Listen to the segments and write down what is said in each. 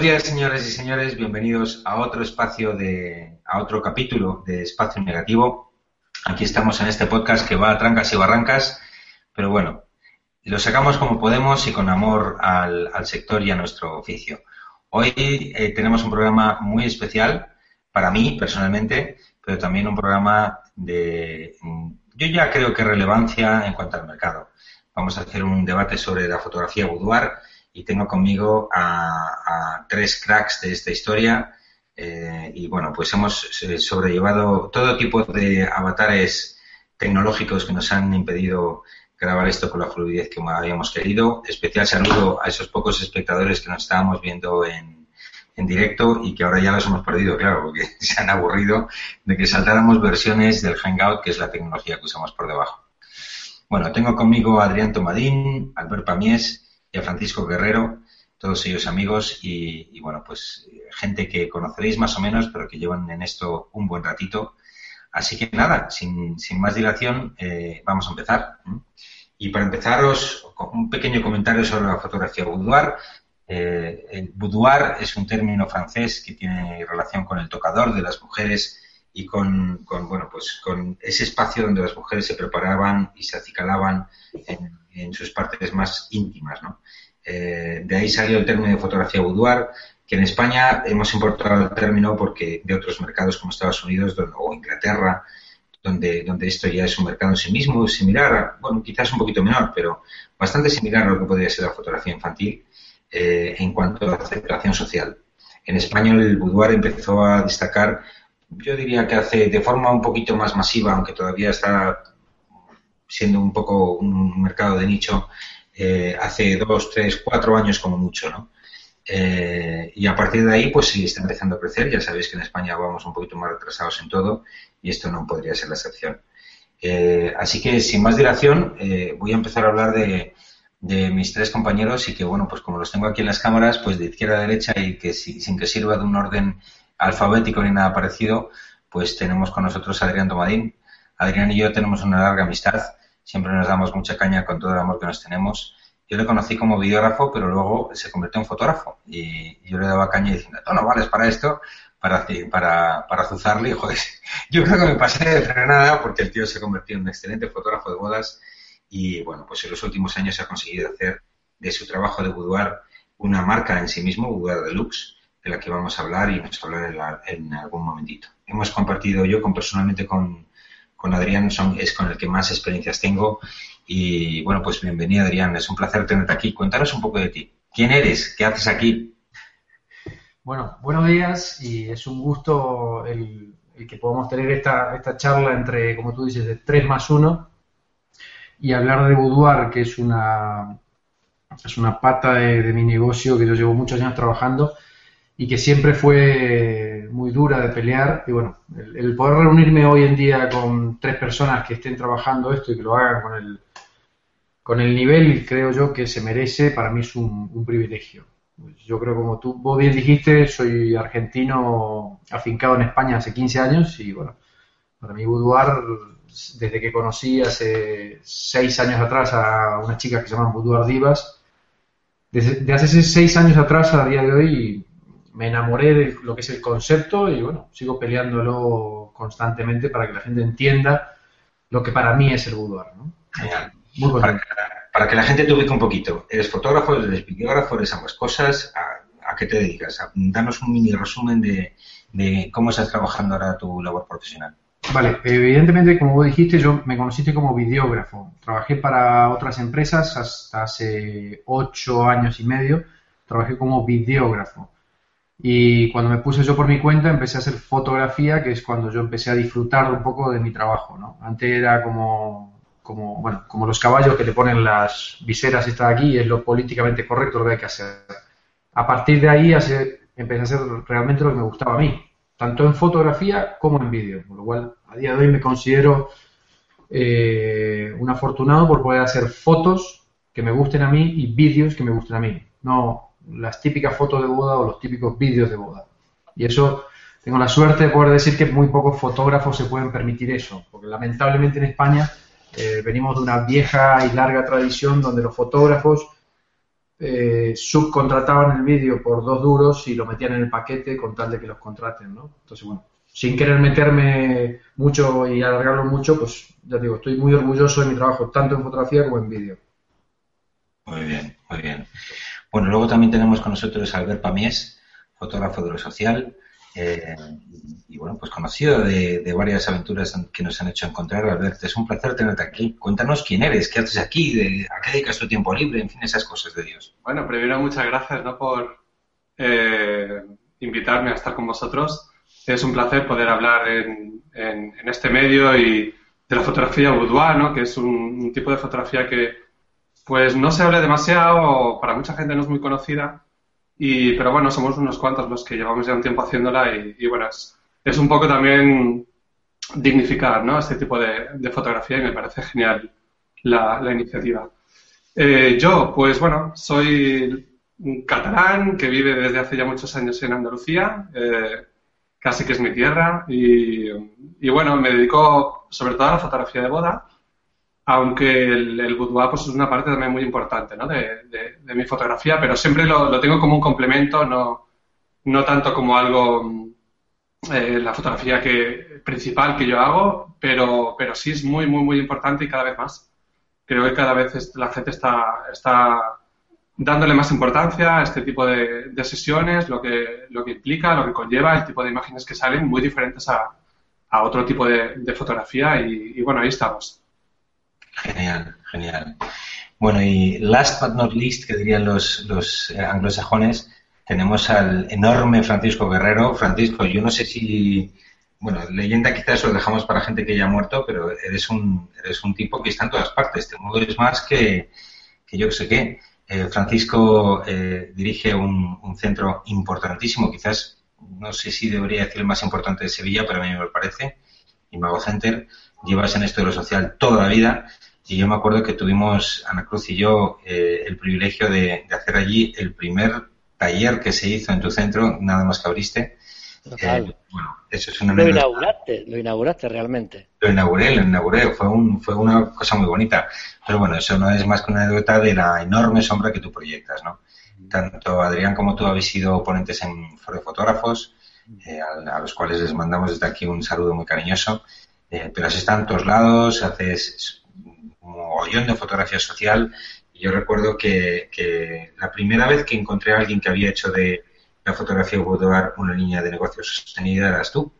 buenos días, señores y señores. Bienvenidos a otro espacio de, a otro capítulo de Espacio Negativo. Aquí estamos en este podcast que va a trancas y barrancas, pero bueno, lo sacamos como podemos y con amor al, sector y a nuestro oficio. Hoy eh, tenemos un programa muy especial para mí personalmente, pero también un programa de, yo ya creo que relevancia en cuanto al mercado. Vamos a hacer un debate sobre la fotografía boudoir y tengo conmigo a, tres cracks de esta historia. Eh, y bueno, pues hemos eh, sobrellevado todo tipo de avatares tecnológicos que nos han impedido grabar esto con la fluidez que habíamos querido. Especial saludo a esos pocos espectadores que nos estábamos viendo en, en directo y que ahora ya los hemos perdido, claro, porque se han aburrido de que saltáramos versiones del Hangout, que es la tecnología que usamos por debajo. Bueno, tengo conmigo a Adrián Tomadín, Albert Pamies y a Francisco Guerrero, todos ellos amigos y, bueno, pues gente que conoceréis más o menos, pero que llevan en esto un buen ratito. Así que nada, sin, más dilación, eh, vamos a empezar. Y para empezaros, un pequeño comentario sobre la fotografía boudoir. Eh, el boudoir es un término francés que tiene relación con el tocador de las mujeres y con, bueno, pues con ese espacio donde las mujeres se preparaban y se acicalaban en, en sus partes más íntimas. ¿no? Eh, de ahí salió el término de fotografía boudoir, que en España hemos importado el término porque de otros mercados como Estados Unidos o Inglaterra, donde, donde esto ya es un mercado en sí mismo, similar, bueno, quizás un poquito menor, pero bastante similar a lo que podría ser la fotografía infantil eh, en cuanto a la aceptación social. En España el boudoir empezó a destacar, yo diría que hace de forma un poquito más masiva, aunque todavía está siendo un poco un mercado de nicho, eh, hace dos, tres, cuatro años como mucho, ¿no? Eh, y a partir de ahí, pues sí, está empezando a crecer. Ya sabéis que en España vamos un poquito más retrasados en todo y esto no podría ser la excepción. Eh, así que, sin más dilación, voy a empezar a hablar de, mis tres compañeros y que, bueno, pues como los tengo aquí en las cámaras, pues de izquierda a derecha y que sin que sirva de un orden alfabético ni nada parecido, pues tenemos con nosotros a Adrián Tomadín. Adrián y yo tenemos una larga amistad siempre nos damos mucha caña con todo el amor que nos tenemos. Yo le conocí como videógrafo, pero luego se convirtió en fotógrafo. Y yo le daba caña diciendo, no, no vales para esto, para, para, para azuzarle. Y, joder, yo creo que me pasé de frenada porque el tío se convirtió en un excelente fotógrafo de bodas. Y bueno, pues en los últimos años ha conseguido hacer de su trabajo de boudoir una marca en sí mismo, Boudoir Deluxe, de la que vamos a hablar y a hablar en, en algún momentito. Hemos compartido yo personalmente con, con Adrián son, es con el que más experiencias tengo. Y bueno, pues bienvenido Adrián, es un placer tenerte aquí. Cuéntanos un poco de ti. ¿Quién eres? ¿Qué haces aquí? Bueno, buenos días y es un gusto el, que podamos tener esta, esta charla entre, como tú dices, de 3 más 1 y hablar de Boudoir, que es una, es una pata de, de mi negocio que yo llevo muchos años trabajando y que siempre fue muy dura de pelear. Y bueno, el, poder reunirme hoy en día con tres personas que estén trabajando esto y que lo hagan con el, con el nivel, creo yo, que se merece, para mí es un, privilegio. Yo creo, como tú vos bien dijiste, soy argentino afincado en España hace 15 años y bueno, para mí Boudoir, desde que conocí hace 6 años atrás a una chica que se llama Boudoir Divas, desde hace 6 años atrás a día de hoy me enamoré de lo que es el concepto y bueno, sigo peleándolo constantemente para que la gente entienda lo que para mí es el boudoir. ¿no? Genial. Muy para, para, que la gente te ubique un poquito, ¿eres fotógrafo, eres videógrafo, eres ambas cosas? ¿A, qué te dedicas? danos un mini resumen de, de, cómo estás trabajando ahora tu labor profesional. Vale, evidentemente, como vos dijiste, yo me conociste como videógrafo. Trabajé para otras empresas hasta hace ocho años y medio. Trabajé como videógrafo. Y cuando me puse yo por mi cuenta empecé a hacer fotografía, que es cuando yo empecé a disfrutar un poco de mi trabajo, ¿no? Antes era como, como, bueno, como los caballos que te ponen las viseras y está aquí, es lo políticamente correcto lo que hay que hacer. A partir de ahí empecé a hacer realmente lo que me gustaba a mí, tanto en fotografía como en vídeo, con lo cual a día de hoy me considero eh, un afortunado por poder hacer fotos que me gusten a mí y vídeos que me gusten a mí. No, las típicas fotos de boda o los típicos vídeos de boda. Y eso tengo la suerte de poder decir que muy pocos fotógrafos se pueden permitir eso, porque lamentablemente en España eh, venimos de una vieja y larga tradición donde los fotógrafos eh, subcontrataban el vídeo por dos duros y lo metían en el paquete con tal de que los contraten, ¿no? Entonces, bueno, sin querer meterme mucho y alargarlo mucho, pues ya digo, estoy muy orgulloso de mi trabajo, tanto en fotografía como en vídeo. Muy bien, muy bien. Bueno, luego también tenemos con nosotros a Albert Pamies, fotógrafo de lo social, eh, y bueno, pues conocido de, varias aventuras que nos han hecho encontrar. Albert, es un placer tenerte aquí. Cuéntanos quién eres, qué haces aquí, a qué dedicas tu tiempo libre, en fin, esas cosas de Dios. Bueno, primero muchas gracias ¿no? por eh, invitarme a estar con vosotros. Es un placer poder hablar en, este medio y de la fotografía boudoir, ¿no? que es un, tipo de fotografía que pues no se habla demasiado, para mucha gente no es muy conocida, y, pero bueno, somos unos cuantos los que llevamos ya un tiempo haciéndola y, bueno, es, un poco también dignificar ¿no? este tipo de, fotografía y me parece genial la, iniciativa. Eh, yo, pues bueno, soy un catalán que vive desde hace ya muchos años en Andalucía. Eh, casi que es mi tierra. Y, bueno, me dedico sobre todo a la fotografía de boda, aunque el, el boudoir pues, es una parte también muy importante de, mi fotografía, pero siempre lo, tengo como un complemento, no, tanto como algo, eh, la fotografía que, principal que yo hago, pero, pero sí es muy, muy, muy importante y cada vez más. Creo que cada vez la gente está, está dándole más importancia a este tipo de, sesiones, lo que, lo que implica, lo que conlleva, el tipo de imágenes que salen, muy diferentes a, a otro tipo de, fotografía y, bueno, ahí estamos. Genial, genial. Bueno, y last but not least, que dirían los, los eh, anglosajones, tenemos al enorme Francisco Guerrero. Francisco, yo no sé si, bueno, leyenda quizás lo dejamos para gente que ya ha muerto, pero eres un, eres un tipo que está en todas partes, te mueves más que, que yo que sé qué. Eh, Francisco eh, dirige un, centro importantísimo, quizás no sé si debería decir el más importante de Sevilla, pero a mí me parece, Imago Center. Llevas en esto de lo social toda la vida y yo me acuerdo que tuvimos, Ana Cruz y yo, eh, el privilegio de, hacer allí el primer taller que se hizo en tu centro, nada más que abriste, eh, bueno, eso es una lo inauguraste, lo inauguraste realmente. Lo inauguré, lo inauguré, fue, un, fue una cosa muy bonita. Pero bueno, eso no es más que una anécdota de la enorme sombra que tú proyectas, ¿no? Tanto Adrián como tú habéis sido ponentes en Foro de Fotógrafos, eh, a, los cuales les mandamos desde aquí un saludo muy cariñoso. Eh, pero has estado en todos lados, haces mogollón de fotografía social. Yo recuerdo que, que la primera vez que encontré a alguien que había hecho de la fotografía dar una línea de negocio sostenida eras tú.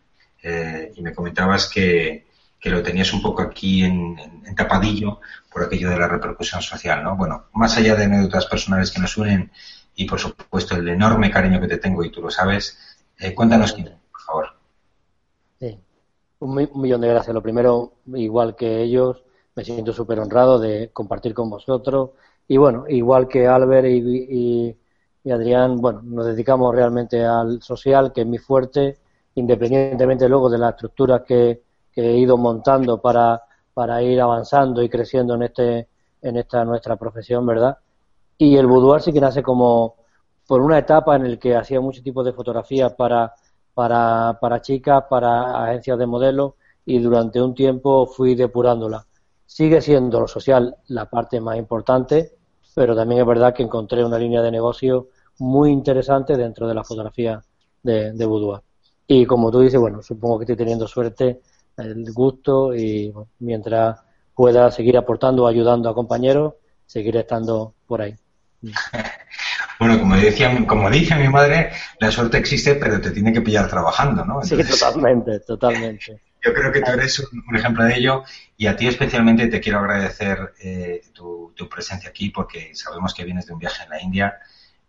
Eh, y me comentabas que, lo tenías un poco aquí en, tapadillo por aquello de la repercusión social, ¿no? Bueno, más allá de anécdotas personales que nos unen y por supuesto el enorme cariño que te tengo y tú lo sabes, eh, cuéntanos quién, por favor. Sí, un, millón de gracias. Lo primero, igual que ellos, me siento súper honrado de compartir con vosotros y bueno, igual que Albert y y Adrián, bueno, nos dedicamos realmente al social, que es mi fuerte, independientemente luego de las estructuras que, he ido montando para, para ir avanzando y creciendo en este en esta nuestra profesión, ¿verdad? Y el boudoir sí que nace como por una etapa en la que hacía muchos tipos de fotografías para, para, para chicas, para agencias de modelos y durante un tiempo fui depurándola. Sigue siendo lo social la parte más importante, pero también es verdad que encontré una línea de negocio muy interesante dentro de la fotografía de, de Boudoir. Y como tú dices, bueno, supongo que estoy teniendo suerte, el gusto y mientras pueda seguir aportando, ayudando a compañeros, seguiré estando por ahí. Bueno, como decía, como dice mi madre, la suerte existe, pero te tiene que pillar trabajando, ¿no? sí, totalmente, totalmente. Yo creo que tú eres un, ejemplo de ello y a ti especialmente te quiero agradecer eh, tu, presencia aquí porque sabemos que vienes de un viaje en la India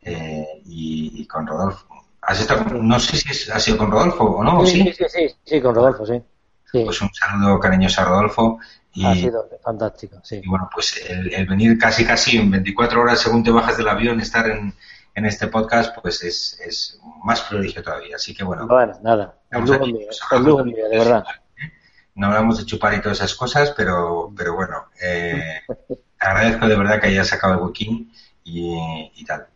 eh, y, con Rodolfo. ¿Has estado, no sé si ha sido con Rodolfo o no? Sí, sí, sí, sí, con Rodolfo, sí. Pues un saludo cariñoso a Rodolfo. Y, ha sido fantástico, sí. Y bueno, pues el, venir casi casi en 24 horas según te bajas del avión, estar en, en este podcast, pues es, es más prodigio todavía. Así que bueno. Bueno, nada. El lujo, mío, el lujo mío, de verdad no hablamos de chupar y todas esas cosas, pero, pero bueno, eh, agradezco de verdad que hayas sacado el booking y, tal.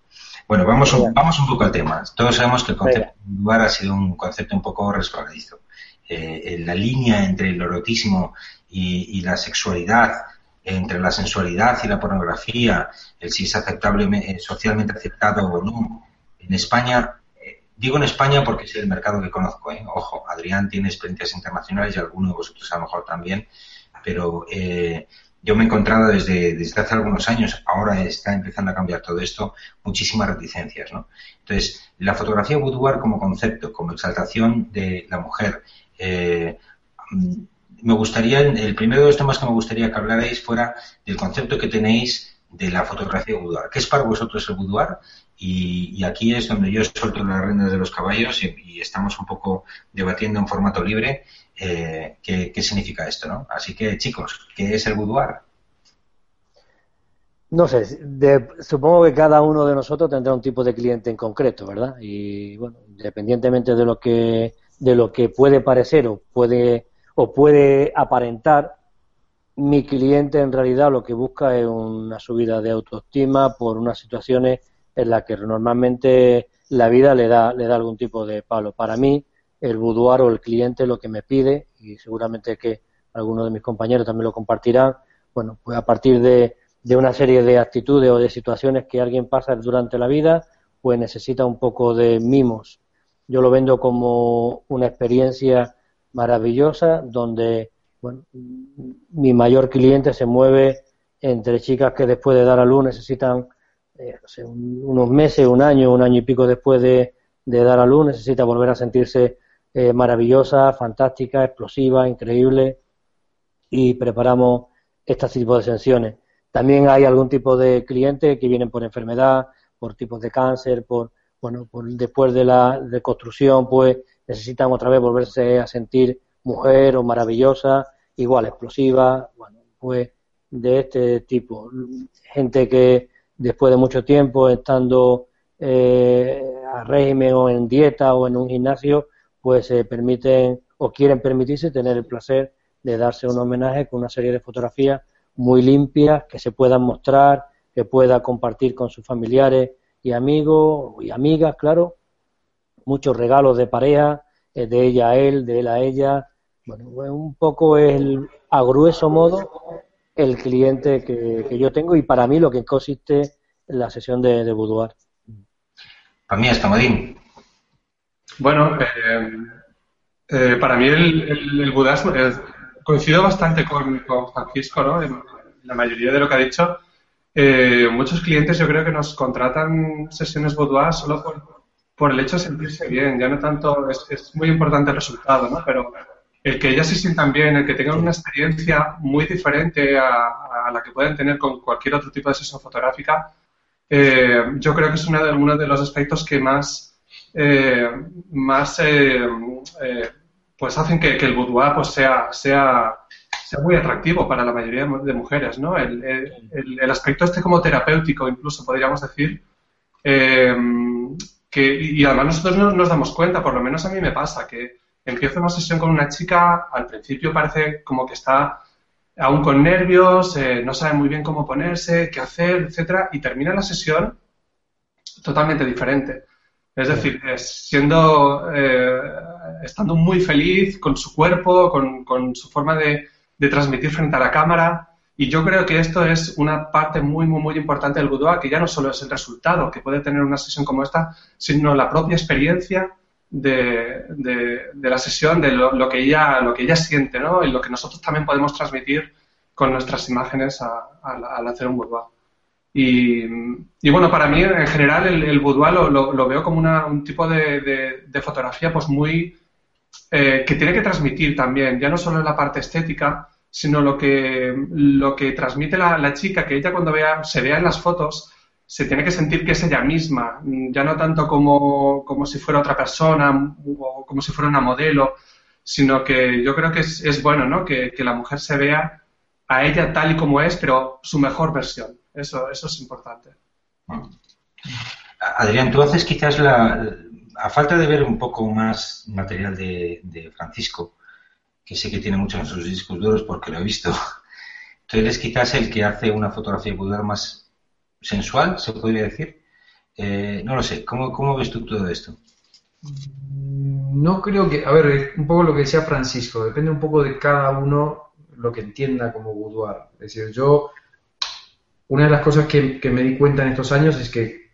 Bueno, vamos un, vamos un poco al tema. Todos sabemos que el concepto de lugar ha sido un concepto un poco resbaladizo. Eh, la línea entre el erotismo y, la sexualidad entre la sensualidad y la pornografía, el si es aceptable, eh, socialmente aceptado o no, en España, eh, digo en España porque es el mercado que conozco, ¿eh? ojo, Adrián tiene experiencias internacionales y alguno de vosotros a lo mejor también, pero yo me he encontrado desde, desde hace algunos años, ahora está empezando a cambiar todo esto, muchísimas reticencias, ¿no? Entonces, la fotografía boudoir como concepto, como exaltación de la mujer, eh, me gustaría, el primero de los temas que me gustaría que hablarais fuera del concepto que tenéis de la fotografía boudoir. ¿Qué es para vosotros el boudoir? Y, aquí es donde yo suelto las rendas de los caballos y, estamos un poco debatiendo en formato libre eh, qué, significa esto, ¿no? Así que, chicos, ¿qué es el boudoir? No sé, supongo que cada uno de nosotros tendrá un tipo de cliente en concreto, ¿verdad? Y bueno, independientemente de lo que de lo que puede parecer o puede o puede aparentar, mi cliente en realidad lo que busca es una subida de autoestima por unas situaciones en las que normalmente la vida le da, le da algún tipo de palo. Para mí, el boudoir o el cliente lo que me pide, y seguramente que algunos de mis compañeros también lo compartirán, bueno, pues a partir de, de una serie de actitudes o de situaciones que alguien pasa durante la vida, pues necesita un poco de mimos. Yo lo vendo como una experiencia maravillosa donde bueno, mi mayor cliente se mueve entre chicas que después de dar a luz necesitan eh, unos meses, un año, un año y pico después de, dar a luz, necesita volver a sentirse eh, maravillosa, fantástica, explosiva, increíble y preparamos este tipo de sesiones. También hay algún tipo de clientes que vienen por enfermedad, por tipos de cáncer, por bueno, por, después de la reconstrucción, pues necesitan otra vez volverse a sentir mujer o maravillosa, igual explosiva, bueno, pues de este tipo. Gente que después de mucho tiempo estando eh, a régimen o en dieta o en un gimnasio, pues se permiten o quieren permitirse tener el placer de darse un homenaje con una serie de fotografías muy limpias que se puedan mostrar, que pueda compartir con sus familiares y amigos y amigas, claro, muchos regalos de pareja, eh, de ella a él, de él a ella. Bueno, pues un poco el, a grueso modo el cliente que, yo tengo y para mí lo que consiste en la sesión de, de boudoir. Para mí es Tamadín. Bueno, eh, eh, para mí el, el, el coincido bastante con, con Francisco, ¿no? En la mayoría de lo que ha dicho. muchos clientes yo creo que nos contratan sesiones boudoir solo por, por el hecho de sentirse bien, ya no tanto, es, es, muy importante el resultado, ¿no? Pero el que ellas se sientan bien, el que tengan una experiencia muy diferente a, la que pueden tener con cualquier otro tipo de sesión fotográfica, eh, yo creo que es una de, uno de los aspectos que más, eh, más eh, pues hacen que, el boudoir pues sea, sea, sea muy atractivo para la mayoría de mujeres, ¿no? El, el, el aspecto este como terapéutico, incluso podríamos decir, y además nosotros no nos damos cuenta, por lo menos a mí me pasa, que empiezo una sesión con una chica, al principio parece como que está aún con nervios, eh, no sabe muy bien cómo ponerse, qué hacer, etcétera, y termina la sesión totalmente diferente. Es decir, siendo, eh, estando muy feliz con su cuerpo, con, su forma de, de transmitir frente a la cámara, y yo creo que esto es una parte muy, muy, muy importante del boudoir, que ya no solo es el resultado que puede tener una sesión como esta, sino la propia experiencia de, de, la sesión, de lo, que ella, lo que ella siente, ¿no? Y lo que nosotros también podemos transmitir con nuestras imágenes al hacer un boudoir. Y, y, bueno, para mí en general el, el boudoir lo, lo, veo como una, un tipo de, de, fotografía pues muy... Eh, que tiene que transmitir también, ya no solo en la parte estética, sino lo que, lo que transmite la, chica, que ella cuando vea, se vea en las fotos, se tiene que sentir que es ella misma, ya no tanto como, como si fuera otra persona o como si fuera una modelo, sino que yo creo que es, es bueno ¿no? que, que, la mujer se vea a ella tal y como es, pero su mejor versión. Eso, eso es importante. Adrián, tú haces quizás la, a falta de ver un poco más material de, de Francisco, que sé que tiene mucho en sus discos duros porque lo he visto. Entonces, quizás el que hace una fotografía boudoir más sensual, se podría decir. Eh, no lo sé, ¿Cómo, ¿cómo ves tú todo esto? No creo que, a ver, un poco lo que decía Francisco, depende un poco de cada uno lo que entienda como boudoir. Es decir, yo, una de las cosas que, me di cuenta en estos años es que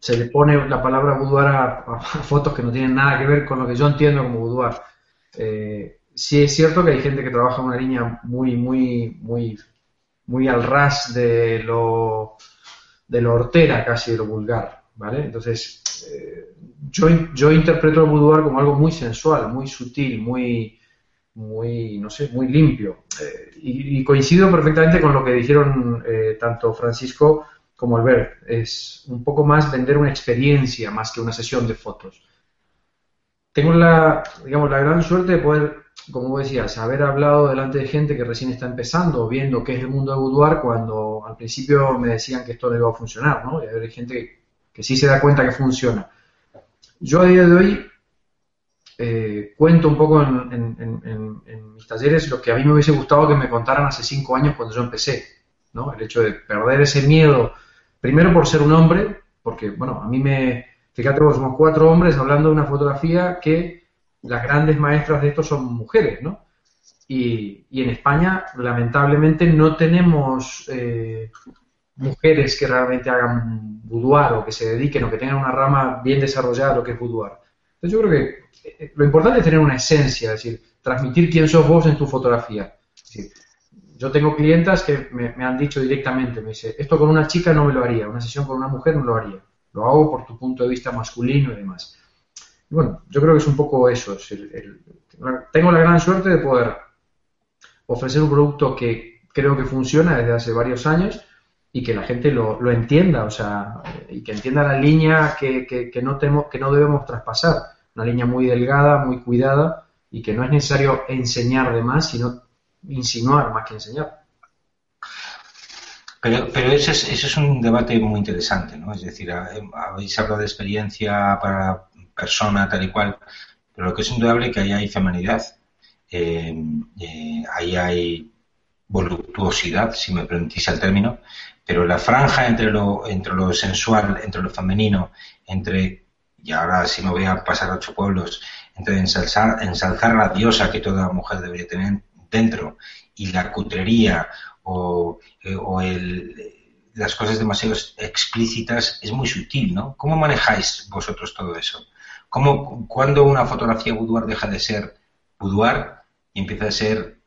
se le pone la palabra boudoir a, fotos que no tienen nada que ver con lo que yo entiendo como boudoir. Eh, sí es cierto que hay gente que trabaja en una línea muy, muy, muy, muy al ras de lo, de lo hortera casi, de lo vulgar, ¿vale? Entonces, eh, yo, yo interpreto el boudoir como algo muy sensual, muy sutil, muy, muy, no sé, muy limpio. Eh, y, coincido perfectamente con lo que dijeron eh, tanto Francisco como Albert. Es un poco más vender una experiencia más que una sesión de fotos. Tengo la, digamos, la gran suerte de poder, como decías, haber hablado delante de gente que recién está empezando, viendo qué es el mundo de boudoir, cuando al principio me decían que esto no iba a funcionar, ¿no? Y hay gente que, que sí se da cuenta que funciona. Yo a día de hoy eh, cuento un poco en, mis talleres lo que a mí me hubiese gustado que me contaran hace cinco años cuando yo empecé, ¿no? El hecho de perder ese miedo, primero por ser un hombre, porque, bueno, a mí me, fíjate, somos cuatro hombres hablando de una fotografía que las grandes maestras de esto son mujeres, ¿no? Y, en España, lamentablemente, no tenemos eh, mujeres que realmente hagan boudoir o que se dediquen o que tengan una rama bien desarrollada a lo que es boudoir. Entonces yo creo que eh, lo importante es tener una esencia, es decir, transmitir quién sos vos en tu fotografía. yo tengo clientas que me, han dicho directamente, me dice, esto con una chica no me lo haría, una sesión con una mujer no lo haría, lo hago por tu punto de vista masculino y demás. Bueno, yo creo que es un poco eso. tengo la gran suerte de poder ofrecer un producto que creo que funciona desde hace varios años y que la gente lo, entienda, o sea, y que entienda la línea que, no que no debemos traspasar una línea muy delgada, muy cuidada y que no es necesario enseñar de más, sino insinuar más que enseñar. Pero, pero ese, es, ese es un debate muy interesante, ¿no? Es decir, habéis hablado de experiencia para persona tal y cual, pero lo que es indudable es que ahí hay feminidad, eh, eh, ahí hay voluptuosidad, si me permitís el término, pero la franja entre lo, entre lo sensual, entre lo femenino, entre y ahora si me voy a pasar a ocho pueblos, entre ensalzar, ensalzar la diosa que toda mujer debería tener dentro y la cutrería o, eh, o el, las cosas demasiado explícitas es muy sutil, ¿no? ¿Cómo manejáis vosotros todo eso? ¿Cómo, cuando una fotografía boudoir deja de ser boudoir y empieza a ser,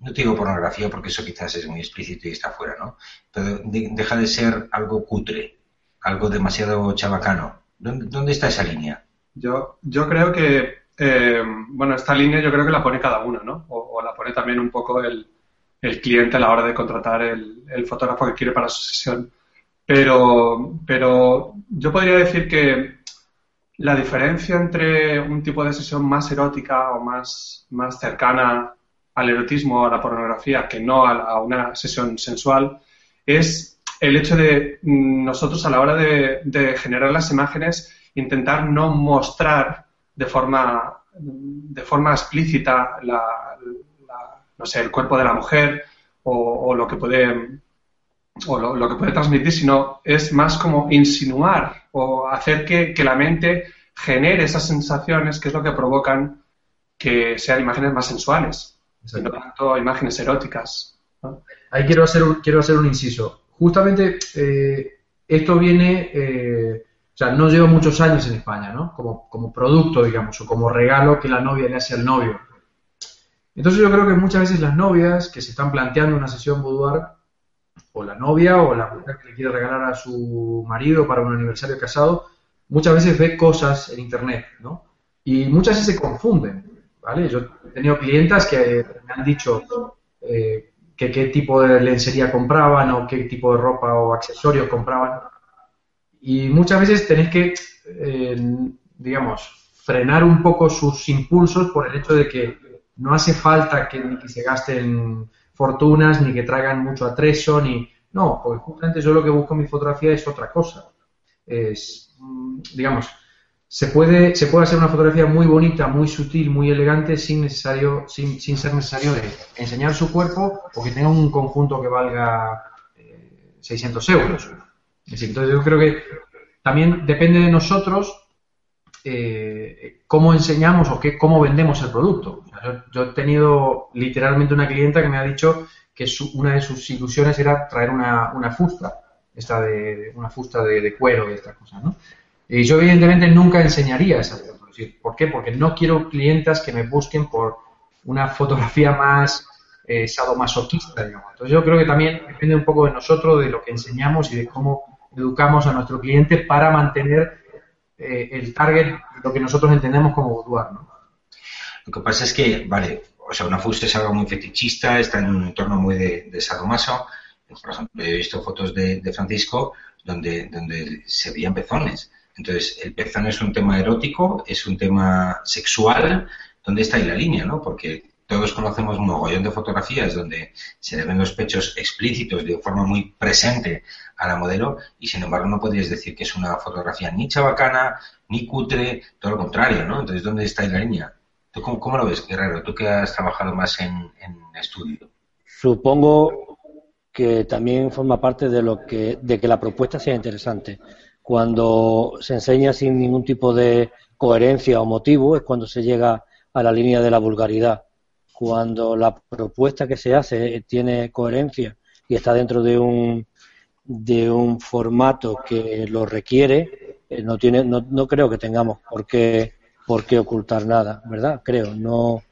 no te digo pornografía porque eso quizás es muy explícito y está fuera, ¿no? Pero deja de ser algo cutre, algo demasiado chabacano ¿Dónde, está esa línea? Yo, yo creo que, eh, bueno, esta línea yo creo que la pone cada uno, ¿no? O, la pone también un poco el, cliente a la hora de contratar el, fotógrafo que quiere para su sesión. Pero, pero yo podría decir que la diferencia entre un tipo de sesión más erótica o más, más cercana al erotismo, a la pornografía, que no a una sesión sensual, es el hecho de mm, nosotros a la hora de, generar las imágenes intentar no mostrar de forma, de forma explícita no sé, el cuerpo de la mujer o, lo que puede o lo, que puede transmitir, sino es más como insinuar o hacer que, la mente genere esas sensaciones que es lo que provocan que sean imágenes más sensuales, y no tanto imágenes eróticas. Ahí quiero hacer quiero hacer un inciso justamente eh, esto viene, eh, o sea, no lleva muchos años en España, ¿no? Como, como producto, digamos, o como regalo que la novia le hace al novio. Entonces yo creo que muchas veces las novias que se están planteando una sesión boudoir, o la novia o la mujer que le quiere regalar a su marido para un aniversario casado, muchas veces ve cosas en internet, ¿no? Y muchas veces se confunden, ¿vale? Yo he tenido clientas que me han dicho, eh, que qué tipo de lencería compraban o qué tipo de ropa o accesorios compraban. Y muchas veces tenéis que, eh, digamos, frenar un poco sus impulsos por el hecho de que no hace falta que, que se gasten fortunas, ni que traigan mucho atrezo, ni... No, porque justamente yo lo que busco en mi fotografía es otra cosa. Es, mm, digamos, se puede, se puede hacer una fotografía muy bonita, muy sutil, muy elegante, sin, necesario, sin, sin ser necesario de enseñar su cuerpo o que tenga un conjunto que valga 600 eh, euros. entonces yo creo que también depende de nosotros eh, cómo enseñamos o qué, cómo vendemos el producto. yo, he tenido literalmente una clienta que me ha dicho que una de sus ilusiones era traer una, una fusta, esta de, una fusta de, cuero y estas cosas, ¿no? Y yo evidentemente nunca enseñaría esa. ¿Por qué? Porque no quiero clientas que me busquen por una fotografía más eh, sadomasoquista, digamos. Entonces yo creo que también depende un poco de nosotros, de lo que enseñamos y de cómo educamos a nuestro cliente para mantener eh, el target, lo que nosotros entendemos como boudoir, ¿no? Lo que pasa es que, vale, o sea, una fusta es algo muy fetichista, está en un entorno muy de, de sadomaso. Por ejemplo, he visto fotos de, Francisco donde, donde se veían pezones. Entonces, el pezón es un tema erótico, es un tema sexual. ¿Dónde está ahí la línea, no? Porque todos conocemos un mogollón de fotografías donde se le ven los pechos explícitos de forma muy presente a la modelo y sin embargo no podrías decir que es una fotografía ni chabacana, ni cutre, todo lo contrario, ¿no? Entonces, ¿dónde está la línea? ¿Tú cómo, lo ves, Guerrero? Tú que has trabajado más en, estudio. Supongo que también forma parte de lo que de que la propuesta sea interesante. Cuando se enseña sin ningún tipo de coherencia o motivo es cuando se llega a la línea de la vulgaridad. Cuando la propuesta que se hace tiene coherencia y está dentro de un de un formato que lo requiere, eh, no tiene no, no creo que tengamos por qué por qué ocultar nada, ¿verdad? Creo, no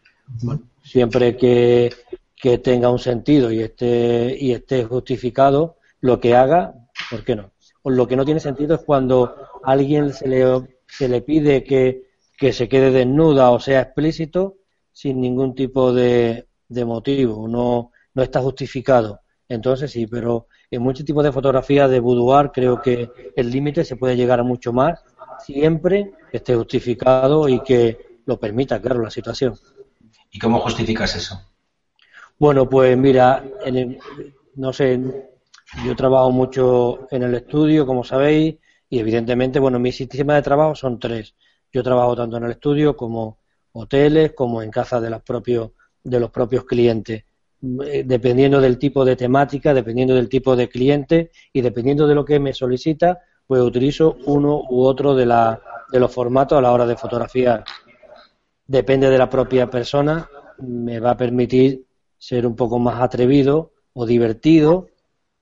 siempre que, que, tenga un sentido y esté y esté justificado lo que haga, ¿por qué no? Lo que no tiene sentido es cuando a alguien se le, se le pide que, que se quede desnuda o sea explícito sin ningún tipo de, de motivo, no, no está justificado. Entonces sí, pero en muchos tipos de fotografías de boudoir creo que el límite se puede llegar a mucho más siempre esté justificado y que lo permita, claro, la situación. ¿Y cómo justificas eso? Bueno, pues mira, no sé, yo trabajo mucho en el estudio, como sabéis, y evidentemente, bueno, mi sistema de trabajo son tres. Yo trabajo tanto en el estudio como hoteles, como en casa de los propios, de los propios clientes. Eh, dependiendo del tipo de temática, dependiendo del tipo de cliente y dependiendo de lo que me solicita, pues utilizo uno u otro de, la, de los formatos a la hora de fotografiar. Depende de la propia persona, me va a permitir ser un poco más atrevido o divertido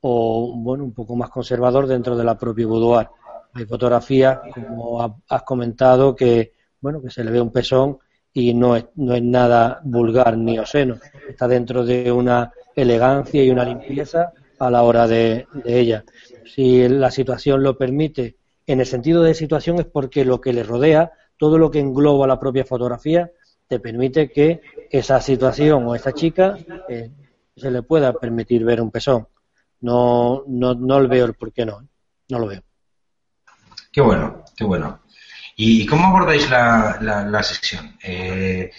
o bueno un poco más conservador dentro de la propia boudoir. Hay fotografías, como has comentado, que bueno que se le ve un pezón y no es, no es nada vulgar ni obsceno. Está dentro de una elegancia y una limpieza a la hora de, ella. Si la situación lo permite, en el sentido de situación es porque lo que le rodea, todo lo que engloba la propia fotografía, te permite que esa situación o esa chica eh, se le pueda permitir ver un pezón. No, no, no veo el por qué no. No lo veo. Qué bueno, qué bueno. ¿Y cómo abordáis la, la, la sesión? Eh,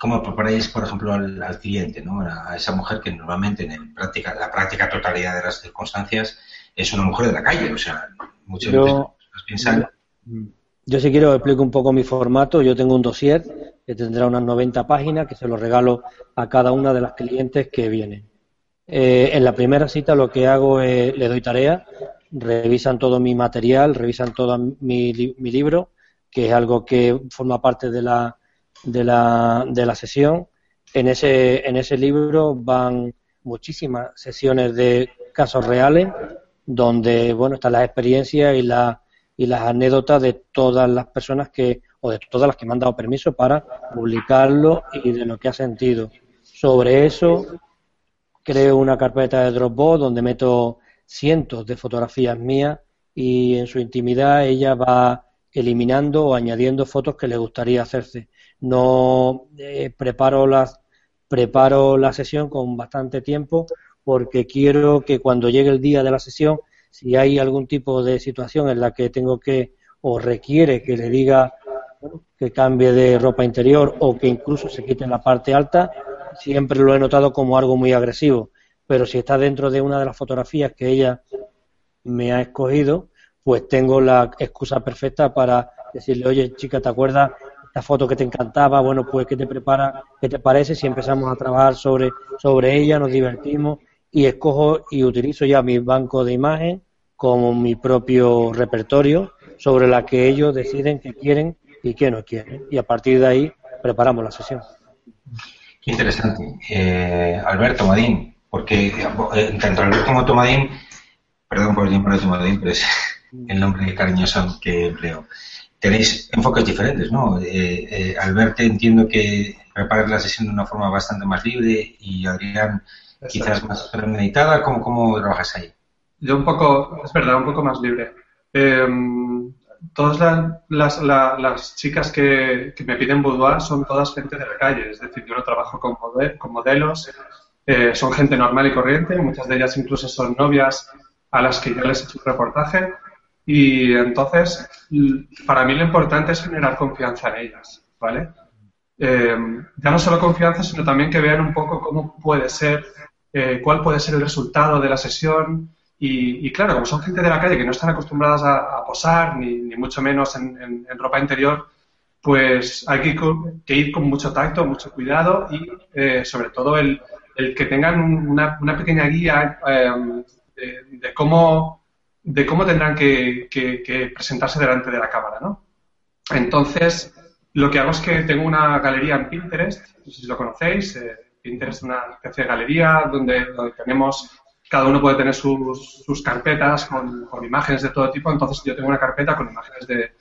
cómo preparáis, por ejemplo, al, cliente, ¿no? a esa mujer que normalmente en práctica, la práctica totalidad de las circunstancias es una mujer de la calle, o sea, muchas veces piensan... Yo si quiero explico un poco mi formato, yo tengo un dossier que tendrá unas 90 páginas que se lo regalo a cada una de las clientes que vienen. Eh, en la primera cita lo que hago es, le doy tarea, revisan todo mi material, revisan todo mi, mi libro, que es algo que forma parte de la, de la, de la sesión. En ese, en ese libro van muchísimas sesiones de casos reales donde bueno están las experiencias y, la, y las anécdotas de todas las personas que o de todas las que me han dado permiso para publicarlo y de lo que ha sentido. Sobre eso creo una carpeta de Dropbox donde meto cientos de fotografías mías y en su intimidad ella va eliminando o añadiendo fotos que le gustaría hacerse. No eh, preparo las preparo la sesión con bastante tiempo porque quiero que cuando llegue el día de la sesión si hay algún tipo de situación en la que tengo que o requiere que le diga que cambie de ropa interior o que incluso se quite la parte alta siempre lo he notado como algo muy agresivo pero si está dentro de una de las fotografías que ella me ha escogido pues tengo la excusa perfecta para decirle oye chica te acuerdas la foto que te encantaba, bueno, pues ¿qué te prepara, qué te parece si empezamos a trabajar sobre, sobre ella, nos divertimos y escojo y utilizo ya mi banco de imagen como mi propio repertorio sobre la que ellos deciden qué quieren y qué no quieren. Y a partir de ahí preparamos la sesión. Qué interesante. Eh, Alberto Madín, porque eh, tanto Alberto como Tomadín, perdón por el nombre de Tomadín, pero es el nombre cariñoso que empleo. Tenéis enfoques diferentes, ¿no? Eh, eh, Alberto entiendo que preparas la sesión de una forma bastante más libre y Adrián quizás más premeditada. ¿Cómo, ¿Cómo trabajas ahí? Yo un poco, es verdad, un poco más libre. Eh, todas las, las, chicas que, me piden boudoir son todas gente de la calle, es decir, yo no trabajo con, con modelos, eh, son gente normal y corriente, muchas de ellas incluso son novias a las que yo les he hecho un reportaje y entonces para mí lo importante es generar confianza en ellas, ¿vale? Eh, ya no solo confianza, sino también que vean un poco cómo puede ser, eh, cuál puede ser el resultado de la sesión, y, claro, como son gente de la calle que no están acostumbradas a, posar, ni, mucho menos en, ropa interior, pues hay que, ir con mucho tacto, mucho cuidado y eh, sobre todo el, que tengan una, pequeña guía em, de, cómo, de cómo tendrán que, presentarse delante de la cámara, ¿no? Entonces, lo que hago es que tengo una galería en Pinterest, no sé si lo conocéis, eh, Pinterest es una especie de galería donde, tenemos cada uno puede tener sus, carpetas con, imágenes de todo tipo, entonces yo tengo una carpeta con imágenes de,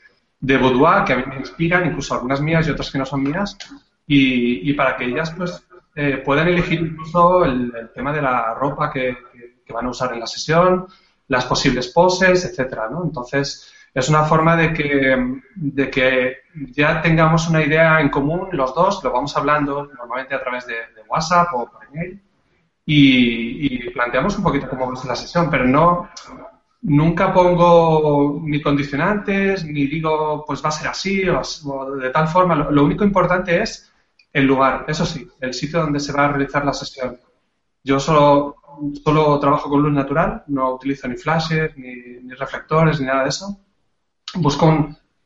de boudoir que a mí me inspiran, incluso algunas mías y otras que no son mías, y, y para que ellas pues eh, puedan elegir incluso el, tema de la ropa que, van a usar en la sesión, las posibles poses, etcétera, ¿no? Entonces, es una forma de que, de que ya tengamos una idea en común los dos, lo vamos hablando normalmente a través de, WhatsApp o por email, y, planteamos un poquito cómo ser la sesión, pero no, nunca pongo ni condicionantes, ni digo, pues va a ser así o, de tal forma. Lo, único importante es el lugar, eso sí, el sitio donde se va a realizar la sesión. Yo solo, solo trabajo con luz natural, no utilizo ni flashes, ni, reflectores, ni nada de eso. Busco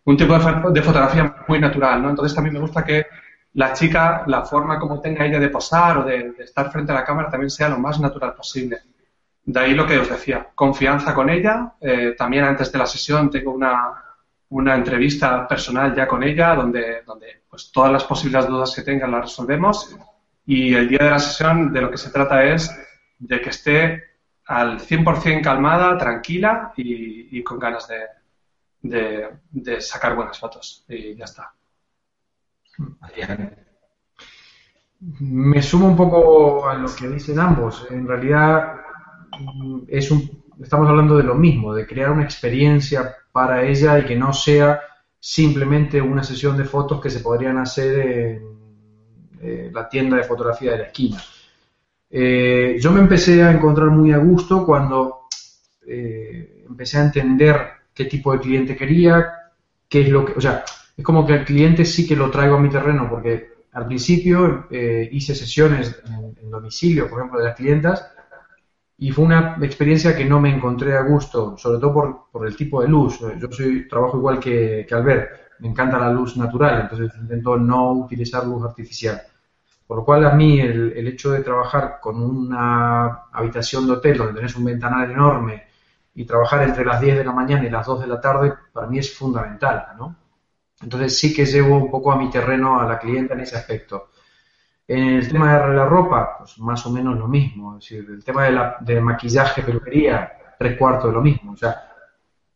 un, tipo de, de, fotografía muy natural, ¿no? Entonces también me gusta que la chica, la forma como tenga ella de posar o de, estar frente a la cámara también sea lo más natural posible. De ahí lo que os decía, confianza con ella. Eh, también antes de la sesión tengo una, una, entrevista personal ya con ella donde, donde pues, todas las posibles dudas que tenga las resolvemos. Y el día de la sesión de lo que se trata es de que esté al 100% calmada, tranquila y, con ganas de, de sacar buenas fotos. Y ya está. Me sumo un poco a lo que dicen ambos. En realidad mm, es un, estamos hablando de lo mismo, de crear una experiencia para ella y que no sea simplemente una sesión de fotos que se podrían hacer en la tienda de fotografía de la esquina. Eh, yo me empecé a encontrar muy a gusto cuando eh, empecé a entender qué tipo de cliente quería, qué es lo que, o sea, es como que el cliente sí que lo traigo a mi terreno, porque al principio eh, hice sesiones en, domicilio, por ejemplo, de las clientas, y fue una experiencia que no me encontré a gusto, sobre todo por, por el tipo de luz. Yo soy, trabajo igual que, que Albert, me encanta la luz natural, entonces intento no utilizar luz artificial. Por lo cual a mí el, el, hecho de trabajar con una habitación de hotel donde tenés un ventanal enorme y trabajar entre las 10 de la mañana y las 2 de la tarde, para mí es fundamental, ¿no? Entonces sí que llevo un poco a mi terreno a la clienta en ese aspecto. En el tema de la ropa, pues más o menos lo mismo. Es decir, el tema de, la, de maquillaje, peluquería, tres cuartos de lo mismo. O sea,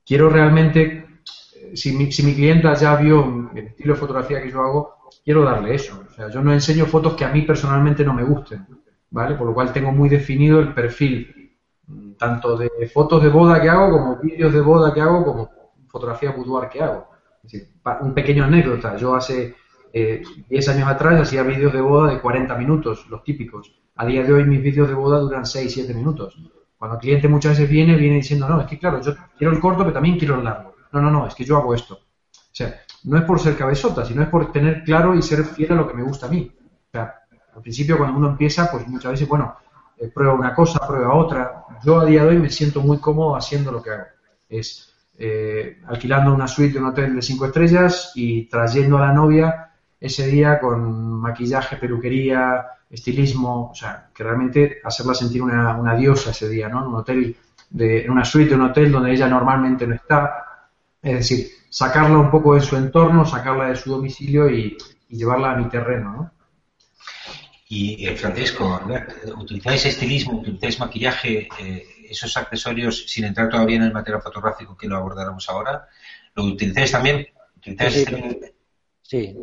quiero realmente, eh, si mi, si mi clienta ya vio el estilo de fotografía que yo hago, quiero darle eso. O sea, yo no enseño fotos que a mí personalmente no me gusten, ¿vale? Por lo cual tengo muy definido el perfil, tanto de fotos de boda que hago, como vídeos de boda que hago, como fotografía boudoir que hago un pequeño anécdota. Yo hace eh, 10 años atrás hacía vídeos de boda de 40 minutos, los típicos. A día de hoy mis vídeos de boda duran 6, 7 minutos. Cuando el cliente muchas veces viene, viene diciendo, no, es que claro, yo quiero el corto, pero también quiero el largo. No, no, no, es que yo hago esto. O sea, no es por ser cabezota, sino es por tener claro y ser fiel a lo que me gusta a mí. O sea, al principio cuando uno empieza, pues muchas veces, bueno, eh, prueba una cosa, prueba otra. Yo a día de hoy me siento muy cómodo haciendo lo que hago. Es eh, alquilando una suite de un hotel de cinco estrellas y trayendo a la novia ese día con maquillaje, peluquería, estilismo, o sea, que realmente hacerla sentir una, diosa ese día, ¿no? En un hotel de en una suite de un hotel donde ella normalmente no está. Es decir, sacarla un poco de su entorno, sacarla de su domicilio y, llevarla a mi terreno, ¿no? Y eh, Francisco, ¿utilizáis estilismo, utilizáis maquillaje, eh, esos accesorios, sin entrar todavía en el material fotográfico que lo abordaremos ahora? ¿Lo utilizáis también? sí,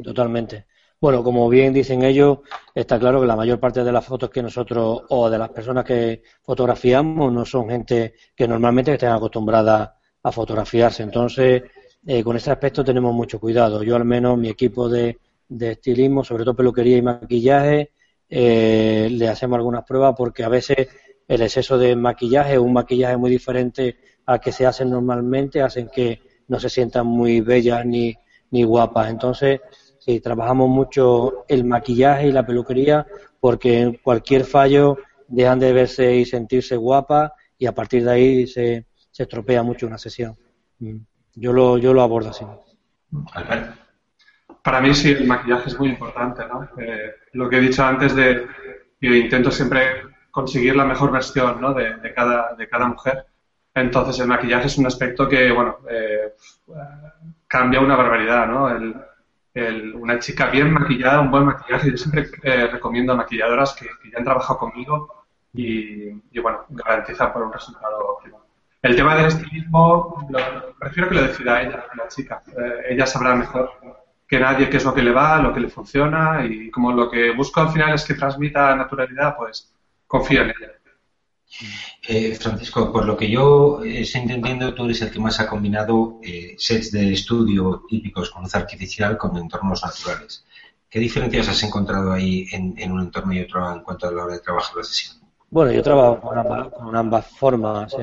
totalmente. Bueno, como bien dicen ellos, está claro que la mayor parte de las fotos que nosotros o de las personas que fotografiamos no son gente que normalmente estén acostumbrada a fotografiarse. Entonces, eh, con ese aspecto tenemos mucho cuidado. Yo al menos, mi equipo de, estilismo, sobre todo peluquería y maquillaje, eh, le hacemos algunas pruebas porque a veces el exceso de maquillaje un maquillaje muy diferente al que se hace normalmente hacen que no se sientan muy bellas ni, ni guapas. Entonces, sí, trabajamos mucho el maquillaje y la peluquería porque cualquier fallo dejan de verse y sentirse guapas y a partir de ahí se, se estropea mucho una sesión. Mm. Yo lo, yo lo abordo así. Para mí sí, el maquillaje es muy importante, ¿no? Eh, lo que he dicho antes de intento siempre conseguir la mejor versión ¿no? de, de, cada, de cada mujer. Entonces el maquillaje es un aspecto que, bueno, eh, cambia una barbaridad, ¿no? El, una chica bien maquillada, un buen maquillaje. Yo siempre eh, recomiendo a maquilladoras que, ya han trabajado conmigo y, y bueno, garantizan por un resultado óptimo. El tema del estilismo, prefiero que lo decida ella, la chica. Eh, ella sabrá mejor que nadie qué es lo que le va, lo que le funciona y como lo que busco al final es que transmita naturalidad, pues confío en ella. Eh, Francisco, por lo que yo estoy entendiendo, tú eres el que más ha combinado eh, sets de estudio típicos con luz artificial con entornos naturales. ¿Qué diferencias has encontrado ahí en un entorno y otro en cuanto a la hora de trabajar la sesión? Bueno, yo trabajo con ambas, formas,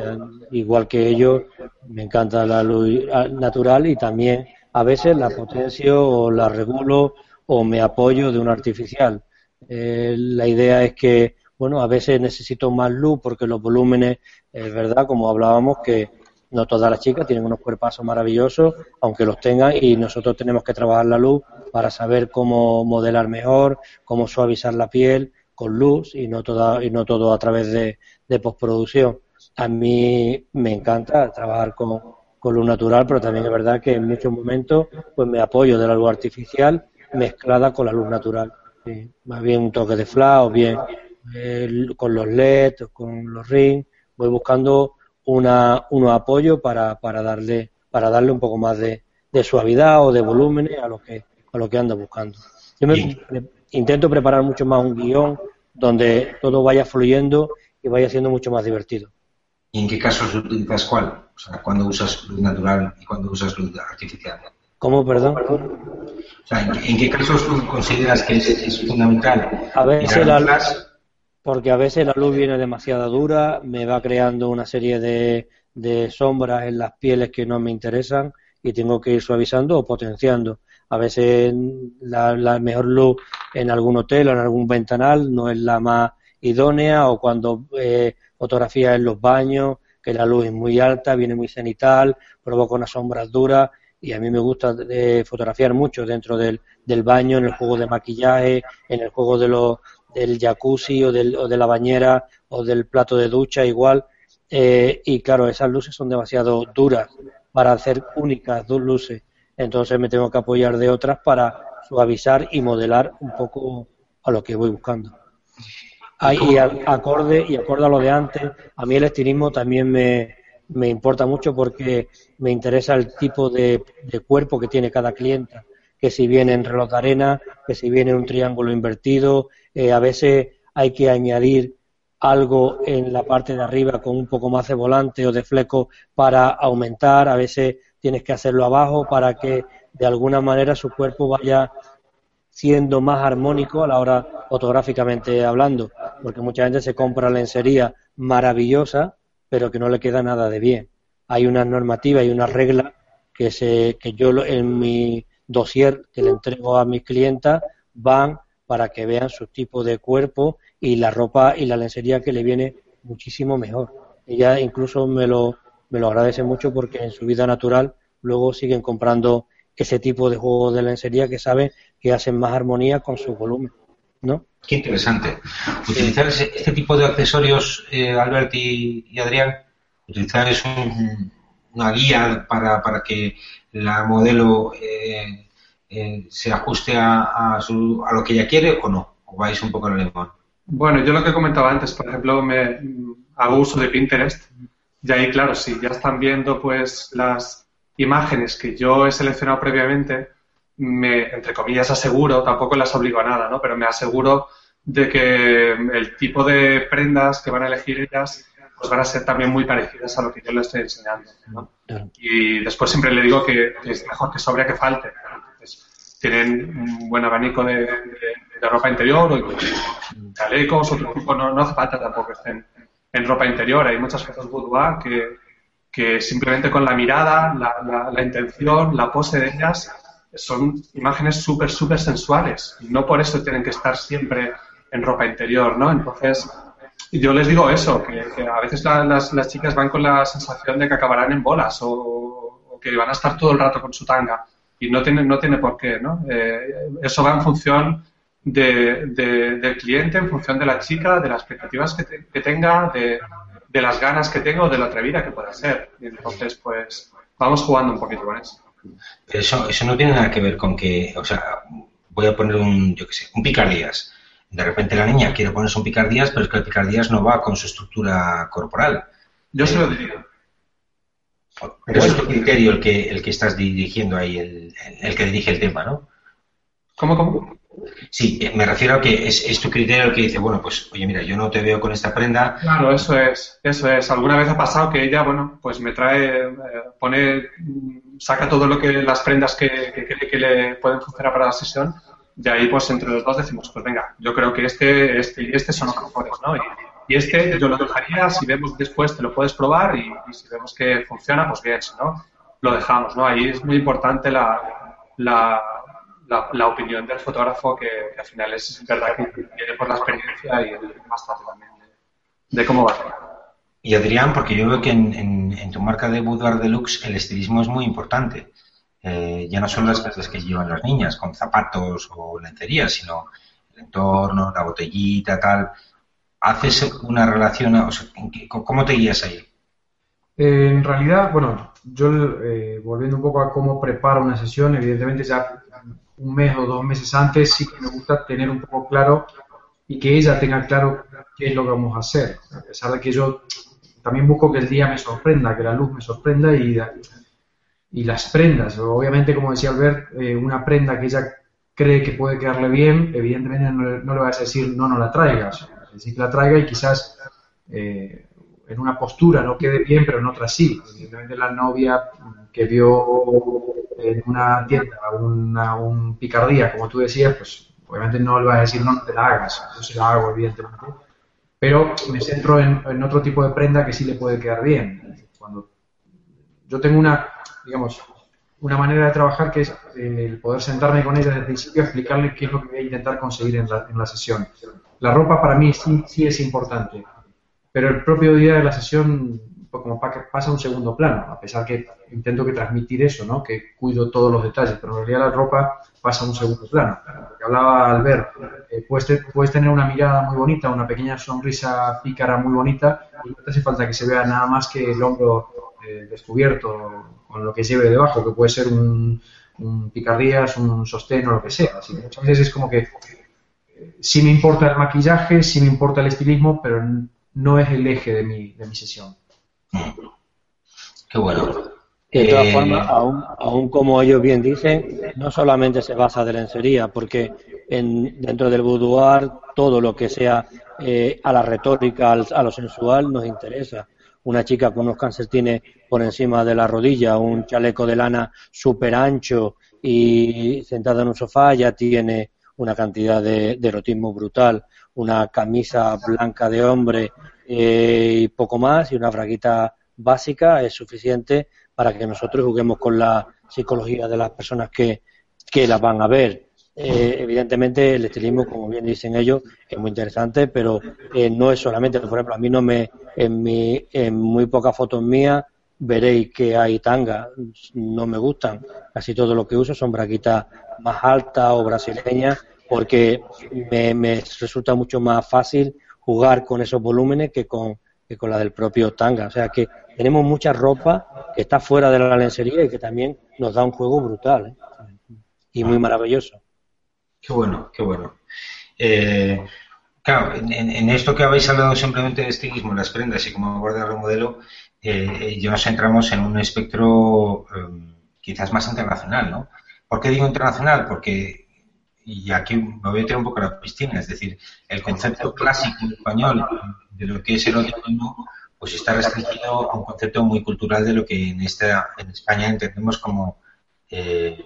igual que ellos, me encanta la luz natural y también a veces la potencio o la regulo o me apoyo de un artificial. Eh, la idea es que, bueno, a veces necesito más luz porque los volúmenes, es verdad, como hablábamos, que no todas las chicas tienen unos cuerpazos maravillosos, aunque los tengan, y nosotros tenemos que trabajar la luz para saber cómo modelar mejor, cómo suavizar la piel, con luz y no, toda, y no todo a través de, postproducción. A mí me encanta trabajar con, con luz natural, pero también es verdad que en muchos momentos pues me apoyo de la luz artificial mezclada con la luz natural. Más bien un toque de flash o bien eh, con los LED, con los rings, voy buscando una, unos apoyos para, para, darle, para darle un poco más de, de suavidad o de volúmenes a lo que, a lo que ando buscando. Yo me, intento preparar mucho más un guion donde todo vaya fluyendo y vaya siendo mucho más divertido. ¿Y en qué casos utilizas cuál? O sea, ¿cuándo usas luz natural y cuándo usas luz artificial? ¿Cómo, perdón? O sea, ¿en, qué casos tú consideras que es, fundamental? A veces la luz, porque a veces la luz viene demasiado dura, me va creando una serie de, de sombras en las pieles que no me interesan y tengo que ir suavizando o potenciando. A veces la, mejor luz en algún hotel o en algún ventanal no es la más idónea o cuando eh, fotografía en los baños, que la luz es muy alta, viene muy cenital, provoca unas sombras duras y a mí me gusta eh, fotografiar mucho dentro del, del, baño, en el juego de maquillaje, en el juego de lo, del jacuzzi o, del, o de la bañera o del plato de ducha igual. Eh, y claro, esas luces son demasiado duras para hacer únicas dos luces entonces me tengo que apoyar de otras para suavizar y modelar un poco a lo que voy buscando. y acorde y acorde a lo de antes, a mí el estilismo también me, me importa mucho porque me interesa el tipo de, cuerpo que tiene cada cliente, que si viene en reloj de arena, que si viene un triángulo invertido, eh, a veces hay que añadir algo en la parte de arriba con un poco más de volante o de fleco para aumentar, a veces tienes que hacerlo abajo para que de alguna manera su cuerpo vaya siendo más armónico a la hora fotográficamente hablando, porque mucha gente se compra lencería maravillosa, pero que no le queda nada de bien. Hay una normativa y una regla que, se, que yo en mi dossier que le entrego a mis clientas van para que vean su tipo de cuerpo y la ropa y la lencería que le viene muchísimo mejor. Ella incluso me lo, me lo agradece mucho porque en su vida natural luego siguen comprando ese tipo de juegos de lencería que saben que hacen más armonía con su volumen. ¿no? Qué interesante. Utilizar este tipo de accesorios, eh, Albert y, Adrián, Utilizar es una guía para, para que la modelo eh, eh, se ajuste a, a, su, a, lo que ella quiere o no, o vais un poco en el limón. Bueno, yo lo que comentaba antes, por ejemplo, me hago uso de Pinterest y ahí, claro, si ya están viendo pues las imágenes que yo he seleccionado previamente, me, entre comillas, aseguro, tampoco las obligo a nada, ¿no? Pero me aseguro de que el tipo de prendas que van a elegir ellas pues van a ser también muy parecidas a lo que yo le estoy enseñando. ¿no? Y después siempre le digo que, es mejor que sobre que falte. Tienen un buen abanico de, de, ropa interior o chalecos, otro tipo, no, no hace falta tampoco estén en ropa interior. Hay muchas fotos boudoir que, que simplemente con la mirada, la, la, la intención, la pose de ellas, son imágenes súper, súper sensuales. Y no por eso tienen que estar siempre en ropa interior, ¿no? Entonces, yo les digo eso, que, a veces la, las, las, chicas van con la sensación de que acabarán en bolas o, que van a estar todo el rato con su tanga y no tiene, no tiene por qué, ¿no? Eh, eso va en función de, de, del cliente, en función de la chica, de las expectativas que, te, que tenga, de, de, las ganas que tenga o de la atrevida que pueda ser. Y entonces, pues, vamos jugando un poquito con eso. Eso, eso no tiene nada que ver con que, o sea, voy a poner un, yo qué sé, un picardías de repente la niña quiere ponerse un picardías, pero es que el picardías no va con su estructura corporal. Yo se lo diría. Pero es tu criterio el que, el que estás dirigiendo ahí, el, el que dirige el tema, ¿no? ¿Cómo, cómo? Sí, me refiero a que es, es, tu criterio el que dice, bueno, pues, oye, mira, yo no te veo con esta prenda. Claro, eso es, eso es. Alguna vez ha pasado que ella, bueno, pues me trae, eh, pone, saca todo lo que, las prendas que, que, que le pueden funcionar para la sesión y ahí pues entre los dos decimos, pues venga, yo creo que este, este y este son los mejores, ¿no? Y, y, este yo lo dejaría, si vemos después te lo puedes probar y, si vemos que funciona, pues bien, si no, lo dejamos, ¿no? Ahí es muy importante la, la, la, opinión del fotógrafo que, al final es verdad que viene por la experiencia y el más tarde también de, cómo va. Y Adrián, porque yo veo que en, en, tu marca de Boudoir Deluxe el estilismo es muy importante. Eh, ya no son las que llevan las niñas con zapatos o lencería, sino el entorno, la botellita, tal. ¿Haces una relación? O sea, ¿Cómo te guías ahí? En realidad, bueno, yo eh, volviendo un poco a cómo preparo una sesión, evidentemente ya un mes o dos meses antes sí que me gusta tener un poco claro y que ella tenga claro qué es lo que vamos a hacer. A pesar de que yo también busco que el día me sorprenda, que la luz me sorprenda y y las prendas. Obviamente, como decía Albert, eh, una prenda que ella cree que puede quedarle bien, evidentemente no, no, le vas a decir no, no la traigas. Decir que la traiga y quizás eh, en una postura no quede bien, pero en otra sí. Evidentemente, la novia que vio en una tienda una, un picardía, como tú decías, pues obviamente no le vas a decir no, te la hagas. Yo se la hago, evidentemente. Pero me centro en, en otro tipo de prenda que sí le puede quedar bien. Cuando yo tengo una digamos, una manera de trabajar que es eh, el poder sentarme con ella desde el principio, explicarle qué es lo que voy a intentar conseguir en la, en la sesión. La ropa para mí sí, es importante, pero el propio día de la sesión pues pasa a un segundo plano, a pesar que intento que transmitir eso, ¿no? que cuido todos los detalles, pero en realidad la ropa pasa a un segundo plano. Hablaba Albert, eh, puedes, te, puedes tener una mirada muy bonita, una pequeña sonrisa pícara muy bonita, y no te hace falta que se vea nada más que el hombro eh, descubierto con lo que lleve debajo, que puede ser un, un picardías, un sostén o lo que sea. Así muchas veces es como que sí me importa el maquillaje, sí me importa el estilismo, pero no es el eje de mi, de mi sesión. Qué bueno. De todas eh... formas, aún, aún, como ellos bien dicen, no solamente se basa de lencería, porque en, dentro del boudoir todo lo que sea eh, a la retórica, al, a lo sensual, nos interesa una chica con unos calcetines por encima de la rodilla, un chaleco de lana súper ancho y sentada en un sofá ya tiene una cantidad de, de erotismo brutal, una camisa blanca de hombre eh, y poco más y una fraguita básica es suficiente para que nosotros juguemos con la psicología de las personas que, que las van a ver. Eh, evidentemente el estilismo, como bien dicen ellos, es muy interesante, pero eh, no es solamente, por ejemplo, a mí no me, en, mi, en muy pocas fotos mías veréis que hay tanga, no me gustan. Casi todo lo que uso son braquitas más altas o brasileñas, porque me, me resulta mucho más fácil jugar con esos volúmenes que con, que con la del propio tanga. O sea que tenemos mucha ropa que está fuera de la lencería y que también nos da un juego brutal ¿eh? y muy maravilloso. Qué bueno, qué bueno. Eh, claro, en, esto que habéis hablado simplemente de estilismo, las prendas y cómo abordar el modelo, eh, ya nos entramos en un espectro em, quizás más internacional, ¿no? ¿Por qué digo internacional? Porque, y aquí me voy a meter un poco a la piscina, es decir, el concepto clásico español de lo que es erótico pues está restringido a un concepto muy cultural de lo que en, esta, en España entendemos como eh,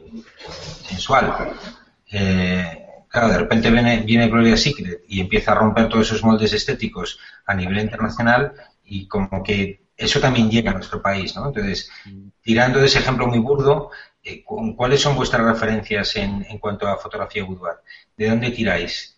sensual. Eh, claro, de repente viene, viene Gloria Secret y empieza a romper todos esos moldes estéticos a nivel internacional y como que eso también llega a nuestro país, ¿no? Entonces, tirando de ese ejemplo muy burdo, eh, ¿cuáles son vuestras referencias en, en cuanto a fotografía boudoir? ¿De dónde tiráis?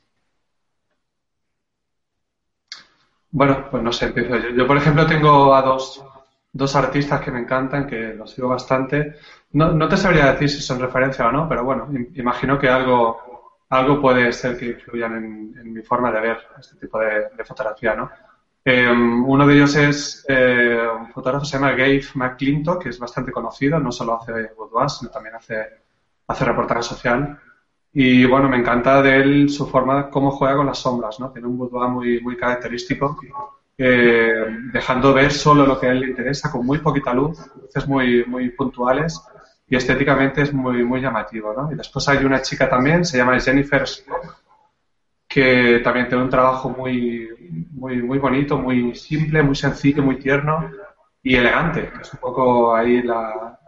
Bueno, pues no sé. Yo, por ejemplo, tengo a dos, dos artistas que me encantan, que los sigo bastante. No, no te sabría decir si son referencia o no, pero bueno, imagino que algo, algo puede ser que influyan en, mi forma de ver este tipo de, fotografía, ¿no? Em, uno de ellos es eh, un fotógrafo que se llama Gabe McClintock, que es bastante conocido, no solo hace boudoir, sino también hace, hace reportaje social. Y bueno, me encanta de él su forma, cómo juega con las sombras, ¿no? Tiene un boudoir muy, muy característico, eh, dejando ver solo lo que a él le interesa, con muy poquita luz, luces muy, muy puntuales y estéticamente es muy, muy llamativo, ¿no? Y después hay una chica también, se llama Jennifer que también tiene un trabajo muy, muy, muy bonito, muy simple, muy sencillo, muy tierno y elegante, que es un poco ahí la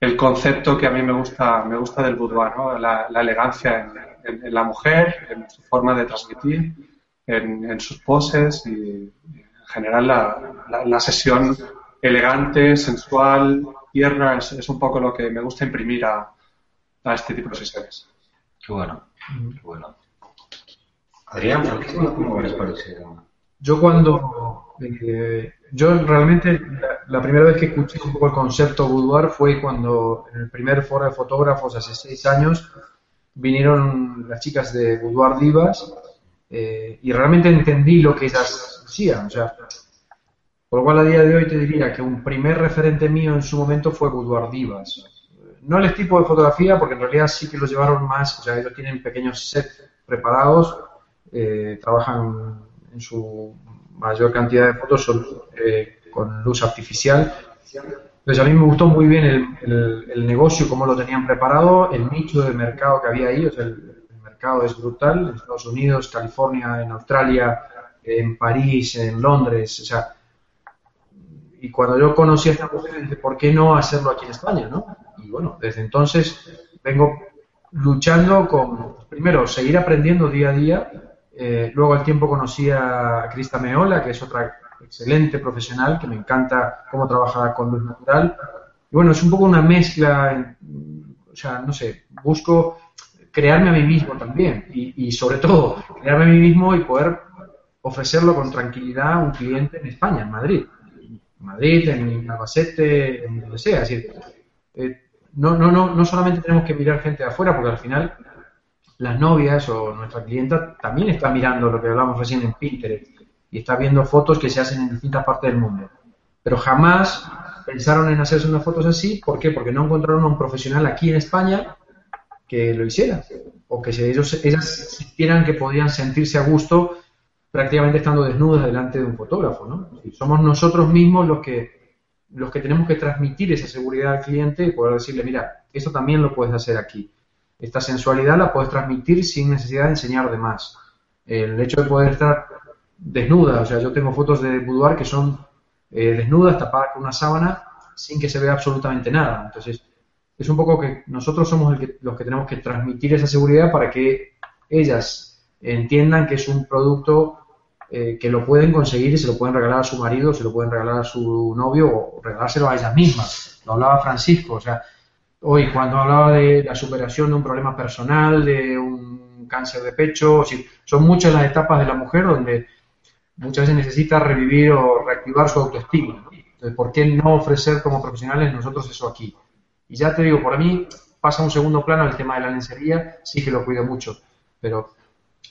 el concepto que a mí me gusta, me gusta del boudoir, ¿no? la, elegancia en, la mujer, en su forma de transmitir, en, sus poses y, en general la, la, sesión elegante, sensual, tierna, es, un poco lo que me gusta imprimir a, a este tipo de sesiones. Qué bueno, qué bueno. Adrián, ¿por qué cómo ves Yo cuando eh, yo realmente la, primera vez que escuché un poco el concepto boudoir fue cuando en el primer foro de fotógrafos hace seis años vinieron las chicas de Boudoir Divas eh, y realmente entendí lo que ellas hacían. O sea, por lo cual a día de hoy te diría que un primer referente mío en su momento fue Boudoir Divas. No el tipo de fotografía, porque en realidad sí que lo llevaron más, o sea, ellos tienen pequeños sets preparados, eh, trabajan en su mayor cantidad de fotos eh, con luz artificial. Entonces a mí me gustó muy bien el, el, negocio, cómo lo tenían preparado, el nicho de mercado que había ahí, o sea, el, mercado es brutal, en Estados Unidos, California, en Australia, en París, en Londres, o sea, y cuando yo conocí a esta mujer dije, ¿por qué no hacerlo aquí en España? ¿no? Y bueno, desde entonces vengo luchando con, primero, seguir aprendiendo día a día, eh, luego al tiempo conocí a Crista Meola, que es otra excelente profesional, que me encanta cómo trabaja con luz natural. Y bueno, es un poco una mezcla, o sea, no sé, busco crearme a mí mismo también y, sobre todo crearme a mí mismo y poder ofrecerlo con tranquilidad a un cliente en España, en Madrid. En Madrid, en Albacete, en donde sea. Es decir, eh, no, no, no, no solamente tenemos que mirar gente de afuera, porque al final las novias o nuestra clienta también está mirando lo que hablamos recién en Pinterest y está viendo fotos que se hacen en distintas partes del mundo. Pero jamás pensaron en hacerse unas fotos así. ¿Por qué? Porque no encontraron a un profesional aquí en España que lo hiciera. O que ellos, ellas sintieran que podían sentirse a gusto prácticamente estando desnudas delante de un fotógrafo. ¿no? somos nosotros mismos los que, los que tenemos que transmitir esa seguridad al cliente y poder decirle, mira, esto también lo puedes hacer aquí esta sensualidad la puedes transmitir sin necesidad de enseñar de más. El hecho de poder estar desnuda, o sea, yo tengo fotos de boudoir que son eh, desnudas, tapadas con una sábana, sin que se vea absolutamente nada. Entonces, es un poco que nosotros somos los que tenemos que transmitir esa seguridad para que ellas entiendan que es un producto eh, que lo pueden conseguir y se lo pueden regalar a su marido, se lo pueden regalar a su novio o regalárselo a ellas mismas. Lo hablaba Francisco, o sea, hoy cuando hablaba de la superación de un problema personal, de un cáncer de pecho, son muchas las etapas de la mujer donde muchas veces necesita revivir o reactivar su autoestima. Entonces, ¿por qué no ofrecer como profesionales nosotros eso aquí? Y ya te digo, por mí pasa un segundo plano el tema de la lencería, sí que lo cuido mucho, pero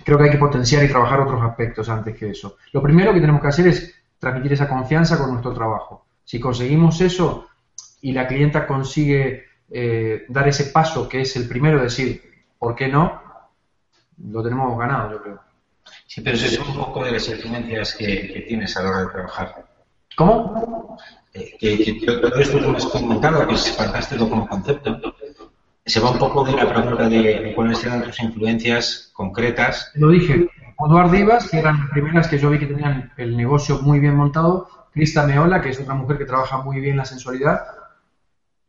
creo que hay que potenciar y trabajar otros aspectos antes que eso. Lo primero que tenemos que hacer es transmitir esa confianza con nuestro trabajo. Si conseguimos eso y la clienta consigue eh, dar ese paso, que es el primero, decir, ¿por qué no? Lo tenemos ganado, yo creo. Sí, pero eso es un poco de las influencias que, tienes a la hora de trabajar. ¿Cómo? Eh, que, todo esto que has comentado, que es fantástico como concepto, se va un poco de la pregunta de cuáles eran tus influencias concretas. Lo dije, Eduard Divas, que eran las primeras que yo vi que tenían el negocio muy bien montado, Crista Meola, que es otra mujer que trabaja muy bien la sensualidad,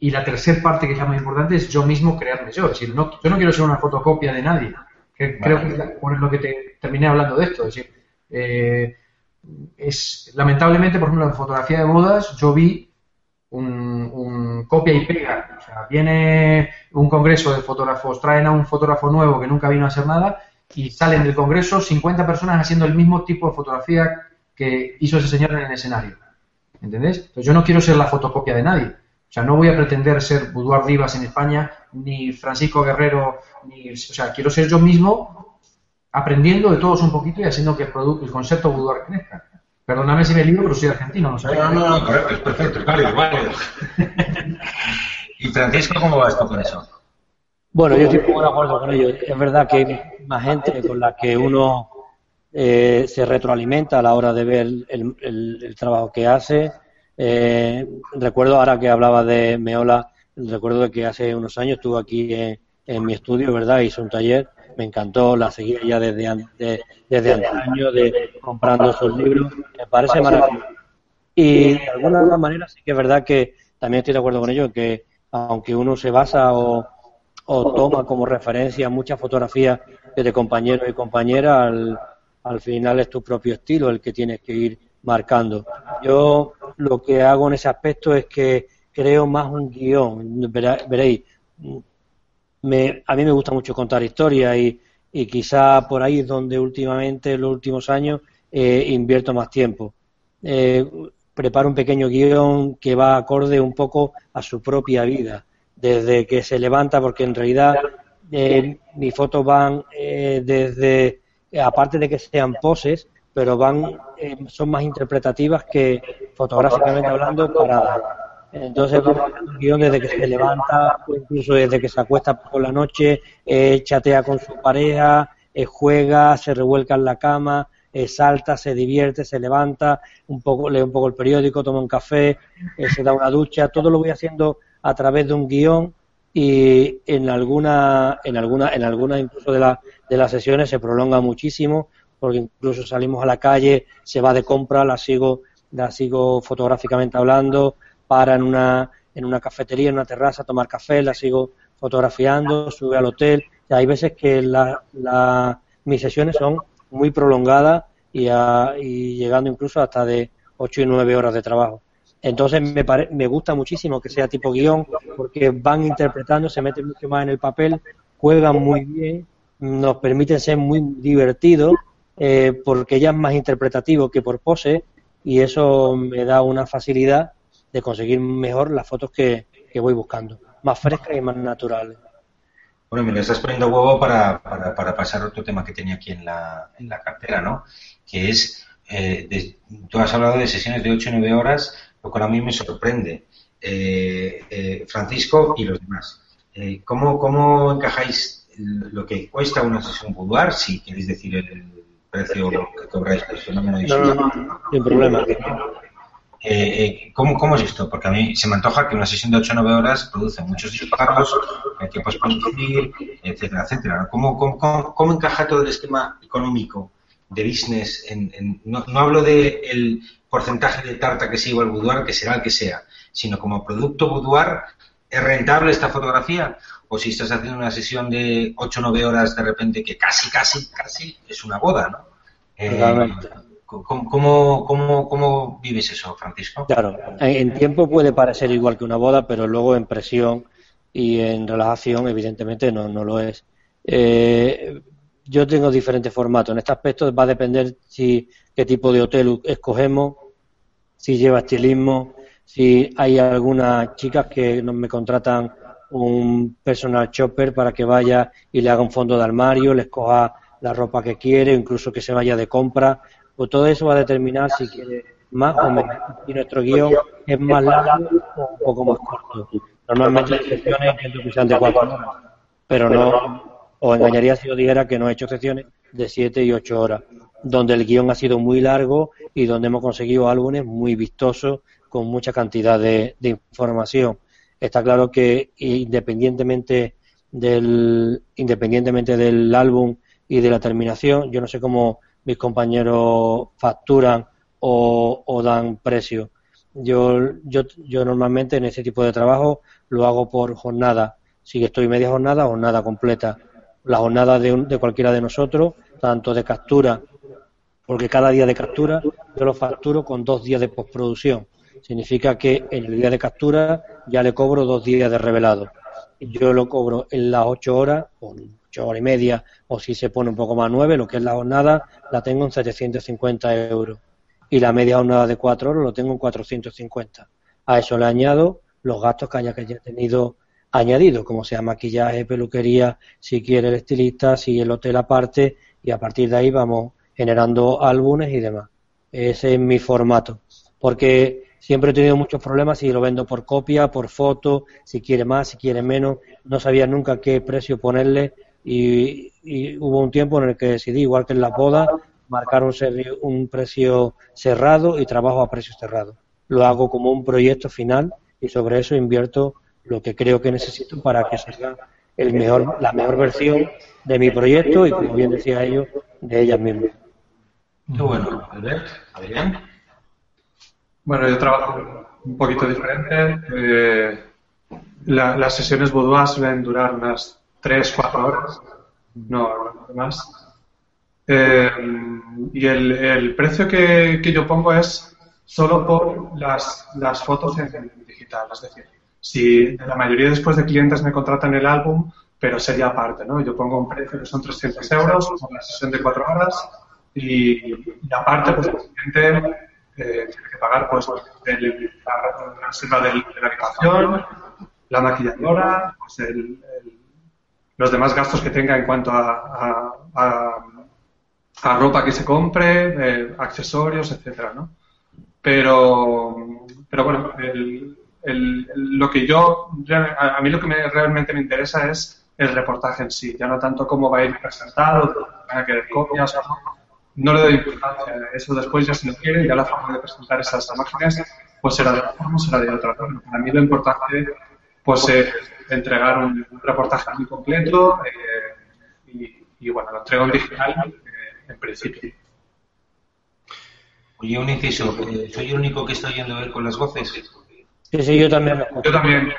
y la tercera parte que es la más importante es yo mismo crearme yo. Es decir, no, yo no quiero ser una fotocopia de nadie. Que Creo que es lo que te terminé hablando de esto. Es decir, eh, es, lamentablemente, por ejemplo, en fotografía de bodas, yo vi un, copia y pega. O sea, viene un congreso de fotógrafos, traen a un fotógrafo nuevo que nunca vino a hacer nada y salen del congreso 50 personas haciendo el mismo tipo de fotografía que hizo ese señor en el escenario. ¿Entendés? Entonces yo no quiero ser la fotocopia de nadie. O sea, no voy a pretender ser Boudoir Divas en España, ni Francisco Guerrero, ni, o sea, quiero ser yo mismo aprendiendo de todos un poquito y haciendo que el, producto, el concepto Boudoir crezca. Perdóname si me libro, pero soy argentino, no No, no, no, correcto, es perfecto, es válido, válido. ¿Y Francisco cómo va esto con eso? Bueno, yo estoy muy de acuerdo con ello. Es verdad que hay más gente con la que uno eh, se retroalimenta a la hora de ver el, trabajo que hace. Eh, recuerdo ahora que hablaba de Meola, recuerdo que hace unos años estuvo aquí en, mi estudio, ¿verdad? Hizo un taller me encantó, la seguía ya desde, de, desde de, comprando sus libros, me parece maravilloso. Y de alguna manera sí que es verdad que también estoy de acuerdo con ello, que aunque uno se basa o, toma como referencia muchas fotografías de compañeros y compañeras, al, al final es tu propio estilo el que tienes que ir marcando. Yo lo que hago en ese aspecto es que creo más un guion, veréis, me, a mí me gusta mucho contar historias y, y quizá por ahí es donde últimamente, en los últimos años, eh, invierto más tiempo. Eh, preparo un pequeño guion que va acorde un poco a su propia vida, desde que se levanta, porque en realidad eh, mis fotos van desde, aparte de que sean poses, pero van son más interpretativas que fotográficamente hablando para entonces vamos un guion desde que se levanta, incluso desde que se acuesta por la noche, eh, chatea con su pareja, eh, juega, se revuelca en la cama, eh, salta, se divierte, se levanta, un poco, lee un poco el periódico, toma un café, se da una ducha, todo lo voy haciendo a través de un guion y en alguna, en alguna, en algunas incluso de, la, de las sesiones se prolonga muchísimo porque incluso salimos a la calle, se va de compra, la sigo, la sigo fotográficamente hablando, para en una, en una cafetería, en una terraza a tomar café, la sigo fotografiando, sube al hotel. Y hay veces que la, mis sesiones son muy prolongadas y, y llegando incluso hasta de 8 y 9 horas de trabajo. Entonces me, me gusta muchísimo que sea tipo guion porque van interpretando, se meten mucho más en el papel, juegan muy bien, nos permiten ser muy divertidos eh, porque ya es más interpretativo que por pose y eso me da una facilidad de conseguir mejor las fotos que, voy buscando, más frescas y más naturales. Bueno, me lo estás poniendo huevo para, para, para, pasar otro tema que tenía aquí en la, en la cartera, ¿no? Que es, eh, tú has hablado de sesiones de 8 o 9 horas, lo cual a mí me sorprende. Eh, eh, Francisco y los demás, ¿cómo, ¿cómo encajáis lo que cuesta una sesión boudoir, si queréis decir el, precio que cobráis por el fenómeno no, no, no, sin problema. Eh, eh, ¿cómo, ¿cómo, es esto? Porque a mí se me antoja que una sesión de 8 o 9 horas produce muchos disparos, hay que producir, etcétera, etcétera. ¿Cómo, cómo, cómo, encaja todo el esquema económico de business? En, no, no, hablo del el porcentaje de tarta que sigo al boudoir, que será el que sea, sino como producto boudoir, ¿es rentable esta fotografía? O si estás haciendo una sesión de 8 o 9 horas de repente que casi, casi, casi es una boda, ¿no? Eh, ¿Cómo, cómo, cómo, vives eso, Francisco? Claro, en tiempo puede parecer igual que una boda, pero luego en presión y en relajación, evidentemente, no, no lo es. Eh, yo tengo diferentes formatos. En este aspecto va a depender si qué tipo de hotel escogemos, si lleva estilismo, si hay algunas chicas que me contratan un personal shopper para que vaya y le haga un fondo de armario, le escoja la ropa que quiere, incluso que se vaya de compra pues todo eso va a determinar si quiere más o menos. Y nuestro guion es más largo o un poco más corto. Normalmente las sesiones de cuatro horas, pero no, os engañaría si os dijera que no he hecho sesiones de siete y ocho horas, donde el guion ha sido muy largo y donde hemos conseguido álbumes muy vistosos con mucha cantidad de, de información. Está claro que independientemente del independientemente del álbum y de la terminación, yo no sé cómo mis compañeros facturan o, dan precio. Yo, yo, yo normalmente en ese tipo de trabajo lo hago por jornada. Si estoy media jornada o jornada completa. La jornada de, de cualquiera de nosotros, tanto de captura, porque cada día de captura yo lo facturo con dos días de postproducción. Significa que en el día de captura ya le cobro dos días de revelado. Yo lo cobro en las ocho horas, o ocho horas y media, o si se pone un poco más nueve, lo que es la jornada, la tengo en 750 euros y la media jornada de cuatro horas lo tengo en 450. A eso le añado los gastos que haya que haya tenido añadido, como sea maquillaje, peluquería, si quiere el estilista, si el hotel aparte, y a partir de ahí vamos generando álbumes y demás. Ese es mi formato. Porque siempre he tenido muchos problemas si lo vendo por copia, por foto, si quiere más, si quiere menos. No sabía nunca qué precio ponerle y, hubo un tiempo en el que decidí, igual que en la boda, marcar un, un precio cerrado y trabajo a precio cerrado. Lo hago como un proyecto final y sobre eso invierto lo que creo que necesito para que salga el mejor, la mejor versión de mi proyecto y, como bien decía ellos, de ellas mismas. bueno, Albert, Adrián. Bueno, yo trabajo un poquito diferente. Eh, las sesiones boudoir suelen durar unas 3-4 horas, no más. Eh, y el, el precio que, que, yo pongo es solo por las, las fotos en digital. Es decir, si la mayoría después de clientes me contratan el álbum, pero sería aparte, ¿no? Yo pongo un precio que son 300 euros por la sesión de cuatro horas y, aparte, pues el cliente eh, tiene que pagar pues el, la, reserva de la habitación, la maquilladora, pues el, los demás gastos que tenga en cuanto a, a a ropa que se compre, eh, accesorios, etcétera, ¿no? Pero, pero bueno, lo que yo, a mí lo que me, realmente me interesa es el reportaje en sí, ya no tanto cómo va a ir presentado, van a querer copias o no, no le doy importancia. Eso después ya si lo quiere, ya la forma de presentar esas imágenes, pues será de una forma, será de otra. Para mí lo importante, pues es entregar un, reportaje muy completo eh, y, y, bueno, lo entrego en digital en principio. Oye, un inciso, eh, ¿soy el único que está yendo a ver con las voces? Sí, sí, yo también. Yo también.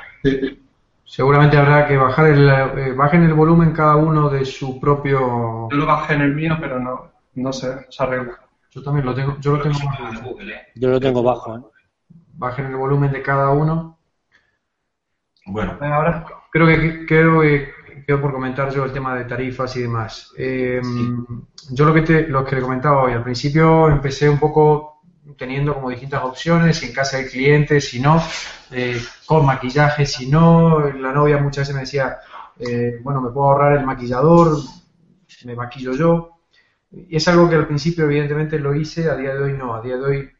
Seguramente habrá que bajar el, eh, bajen el volumen cada uno de su propio. Yo lo bajé en el mío, pero no, no sé, se arregla. Yo también lo tengo, yo lo tengo ¿eh? Yo lo tengo bajo. ¿eh? Bajen el volumen de cada uno. Bueno, ahora creo que creo que quedo por comentar yo el tema de tarifas y demás. Eh, yo lo que, te, lo que le comentaba hoy, al principio empecé un poco teniendo como distintas opciones, si en casa hay clientes, si no, eh, con maquillaje, si no, la novia muchas veces me decía, eh, bueno, me puedo ahorrar el maquillador, me maquillo yo. Y es algo que al principio evidentemente lo hice, a día de hoy no, a día de hoy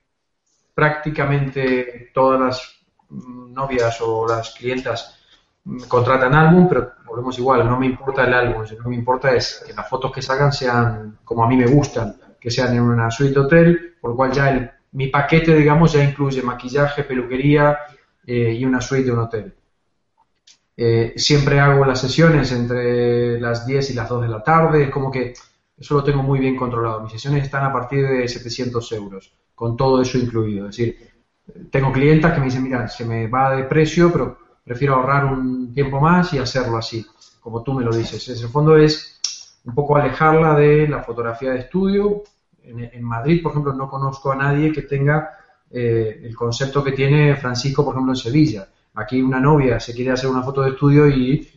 prácticamente todas las mm, novias o las clientas contratan álbum, pero volvemos igual, no me importa el álbum, lo que me importa es que las fotos que salgan sean como a mí me gustan, que sean en una suite hotel, por lo cual ya el, mi paquete, digamos, ya incluye maquillaje, peluquería eh, y una suite de un hotel. Eh, siempre hago las sesiones entre las 10 y las 2 de la tarde, es como que eso lo tengo muy bien controlado. Mis sesiones están a partir de 700 euros, con todo eso incluido. Es decir, tengo clientas que me dicen, mira, se me va de precio, pero prefiero ahorrar un tiempo más y hacerlo así, como tú me lo dices. En el fondo es un poco alejarla de la fotografía de estudio. En, Madrid, por ejemplo, no conozco a nadie que tenga eh, el concepto que tiene Francisco, por ejemplo, en Sevilla. Aquí una novia se quiere hacer una foto de estudio y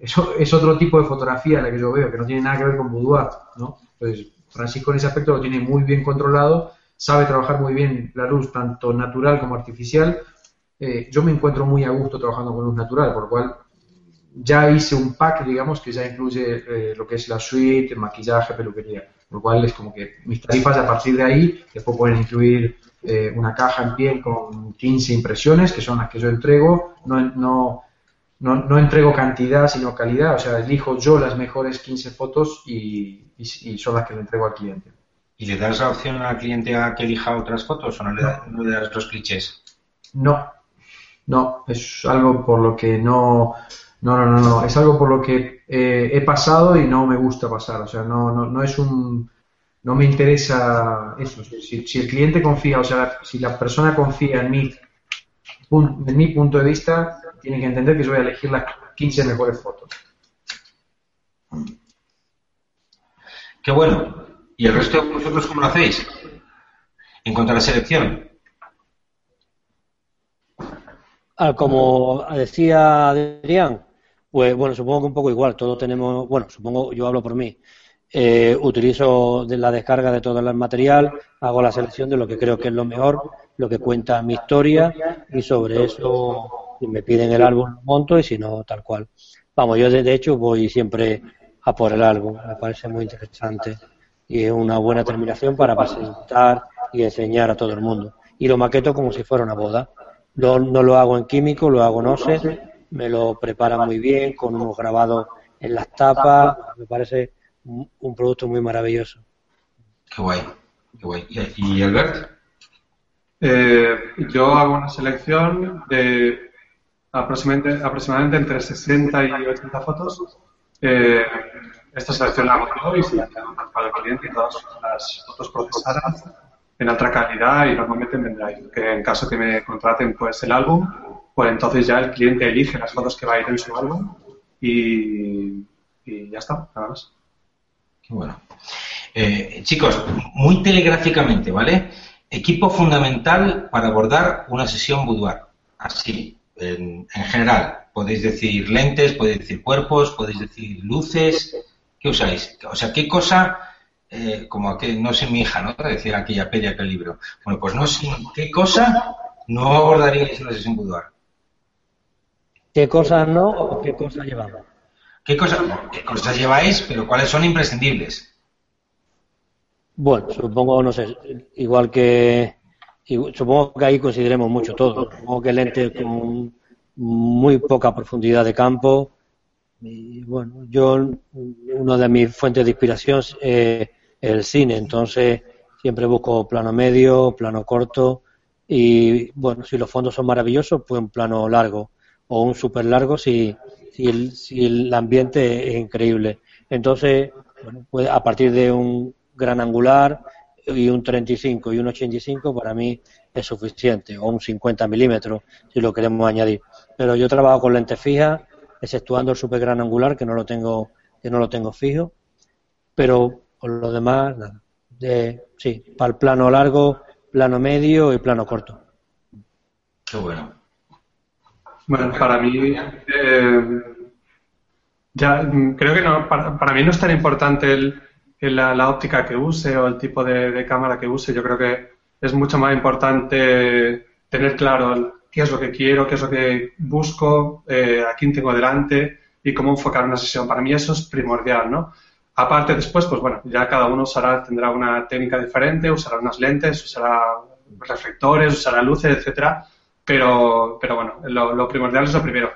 eso es otro tipo de fotografía la que yo veo, que no tiene nada que ver con boudoir, ¿no? Entonces, Francisco en ese aspecto lo tiene muy bien controlado, sabe trabajar muy bien la luz, tanto natural como artificial, eh, yo me encuentro muy a gusto trabajando con luz natural, por lo cual ya hice un pack, digamos, que ya incluye eh, lo que es la suite, maquillaje, peluquería. lo cual es como que mis tarifas a partir de ahí después pueden incluir eh, una caja en piel con 15 impresiones, que son las que yo entrego, no, no, no, entrego cantidad sino calidad, o sea, elijo yo las mejores 15 fotos y, y, son las que le entrego al cliente. ¿Y le das la opción al cliente a que elija otras fotos o no le, no. le das los clichés? No, no, es algo por lo que no, no, no, no, no, es algo por lo que eh, he pasado y no me gusta pasar, o sea, no, no, no es un, no me interesa eso, si, si, el cliente confía, o sea, si la persona confía en mí, en mi punto de vista, tiene que entender que yo voy a elegir las 15 mejores fotos. Qué bueno. ¿Y el resto de vosotros cómo lo hacéis? En cuanto a la selección. Ah, como decía Adrián, pues bueno, supongo que un poco igual, todos tenemos, bueno, supongo, yo hablo por mí, eh, utilizo de la descarga de todo el material, hago la selección de lo que creo que es lo mejor, lo que cuenta mi historia y sobre eso si me piden el álbum lo monto y si no, tal cual. Vamos, yo de, hecho voy siempre a por el álbum, me parece muy interesante y es una buena terminación para presentar y enseñar a todo el mundo. Y lo maqueto como si fuera una boda. No, no lo hago en químico, lo hago en OSE, me lo prepara muy bien, con unos grabados en las tapas, me parece un producto muy maravilloso. Qué guay, qué guay. ¿Y, Albert? Eh, yo hago una selección de aproximadamente, aproximadamente entre 60 y 80 fotos. Eh, la hago yo y se la para el cliente y todas las fotos procesadas en alta calidad y normalmente en Pendrive. Que en caso que me contraten pues el álbum, pues entonces ya el cliente elige las fotos que va a ir en su álbum y, ya está, nada más. Qué bueno. Eh, chicos, muy telegráficamente, ¿vale? Equipo fundamental para abordar una sesión boudoir. Así, en, en, general. Podéis decir lentes, podéis decir cuerpos, podéis decir luces. ¿Qué usáis? O sea, ¿qué cosa eh, como que no sé mi hija, ¿no? Decía aquella peli, aquel libro. Bueno, pues no sé qué cosa no abordaríais en la sesión boudoir. ¿Qué cosas no o qué cosas llevamos? ¿Qué, cosa, ¿Qué cosas lleváis, pero cuáles son imprescindibles? Bueno, supongo, no sé, igual que. Supongo que ahí consideremos mucho todo. Supongo que lentes con muy poca profundidad de campo. Y bueno, yo, una de mis fuentes de inspiración es el cine, entonces siempre busco plano medio, plano corto y bueno, si los fondos son maravillosos, pues un plano largo o un súper largo si, si, el, si el ambiente es increíble. Entonces, bueno, pues a partir de un gran angular y un 35 y un 85 para mí es suficiente, o un 50 milímetros si lo queremos añadir. Pero yo trabajo con lentes fijas, exceptuando el super gran angular que no lo tengo, que no lo tengo fijo, pero por lo demás, nada. De, sí, para el plano largo, plano medio y plano corto. Qué bueno. Bueno, para mí, eh, ya creo que no, para, mí no es tan importante el, la, óptica que use o el tipo de, cámara que use. Yo creo que es mucho más importante tener claro qué es lo que quiero, qué es lo que busco, eh, a quién tengo delante y cómo enfocar una sesión. Para mí eso es primordial, ¿no? Aparte después, pues bueno, ya cada uno usará, tendrá una técnica diferente, usará unas lentes, usará reflectores, usará luces, etcétera, pero, pero bueno, lo, primordial es lo primero.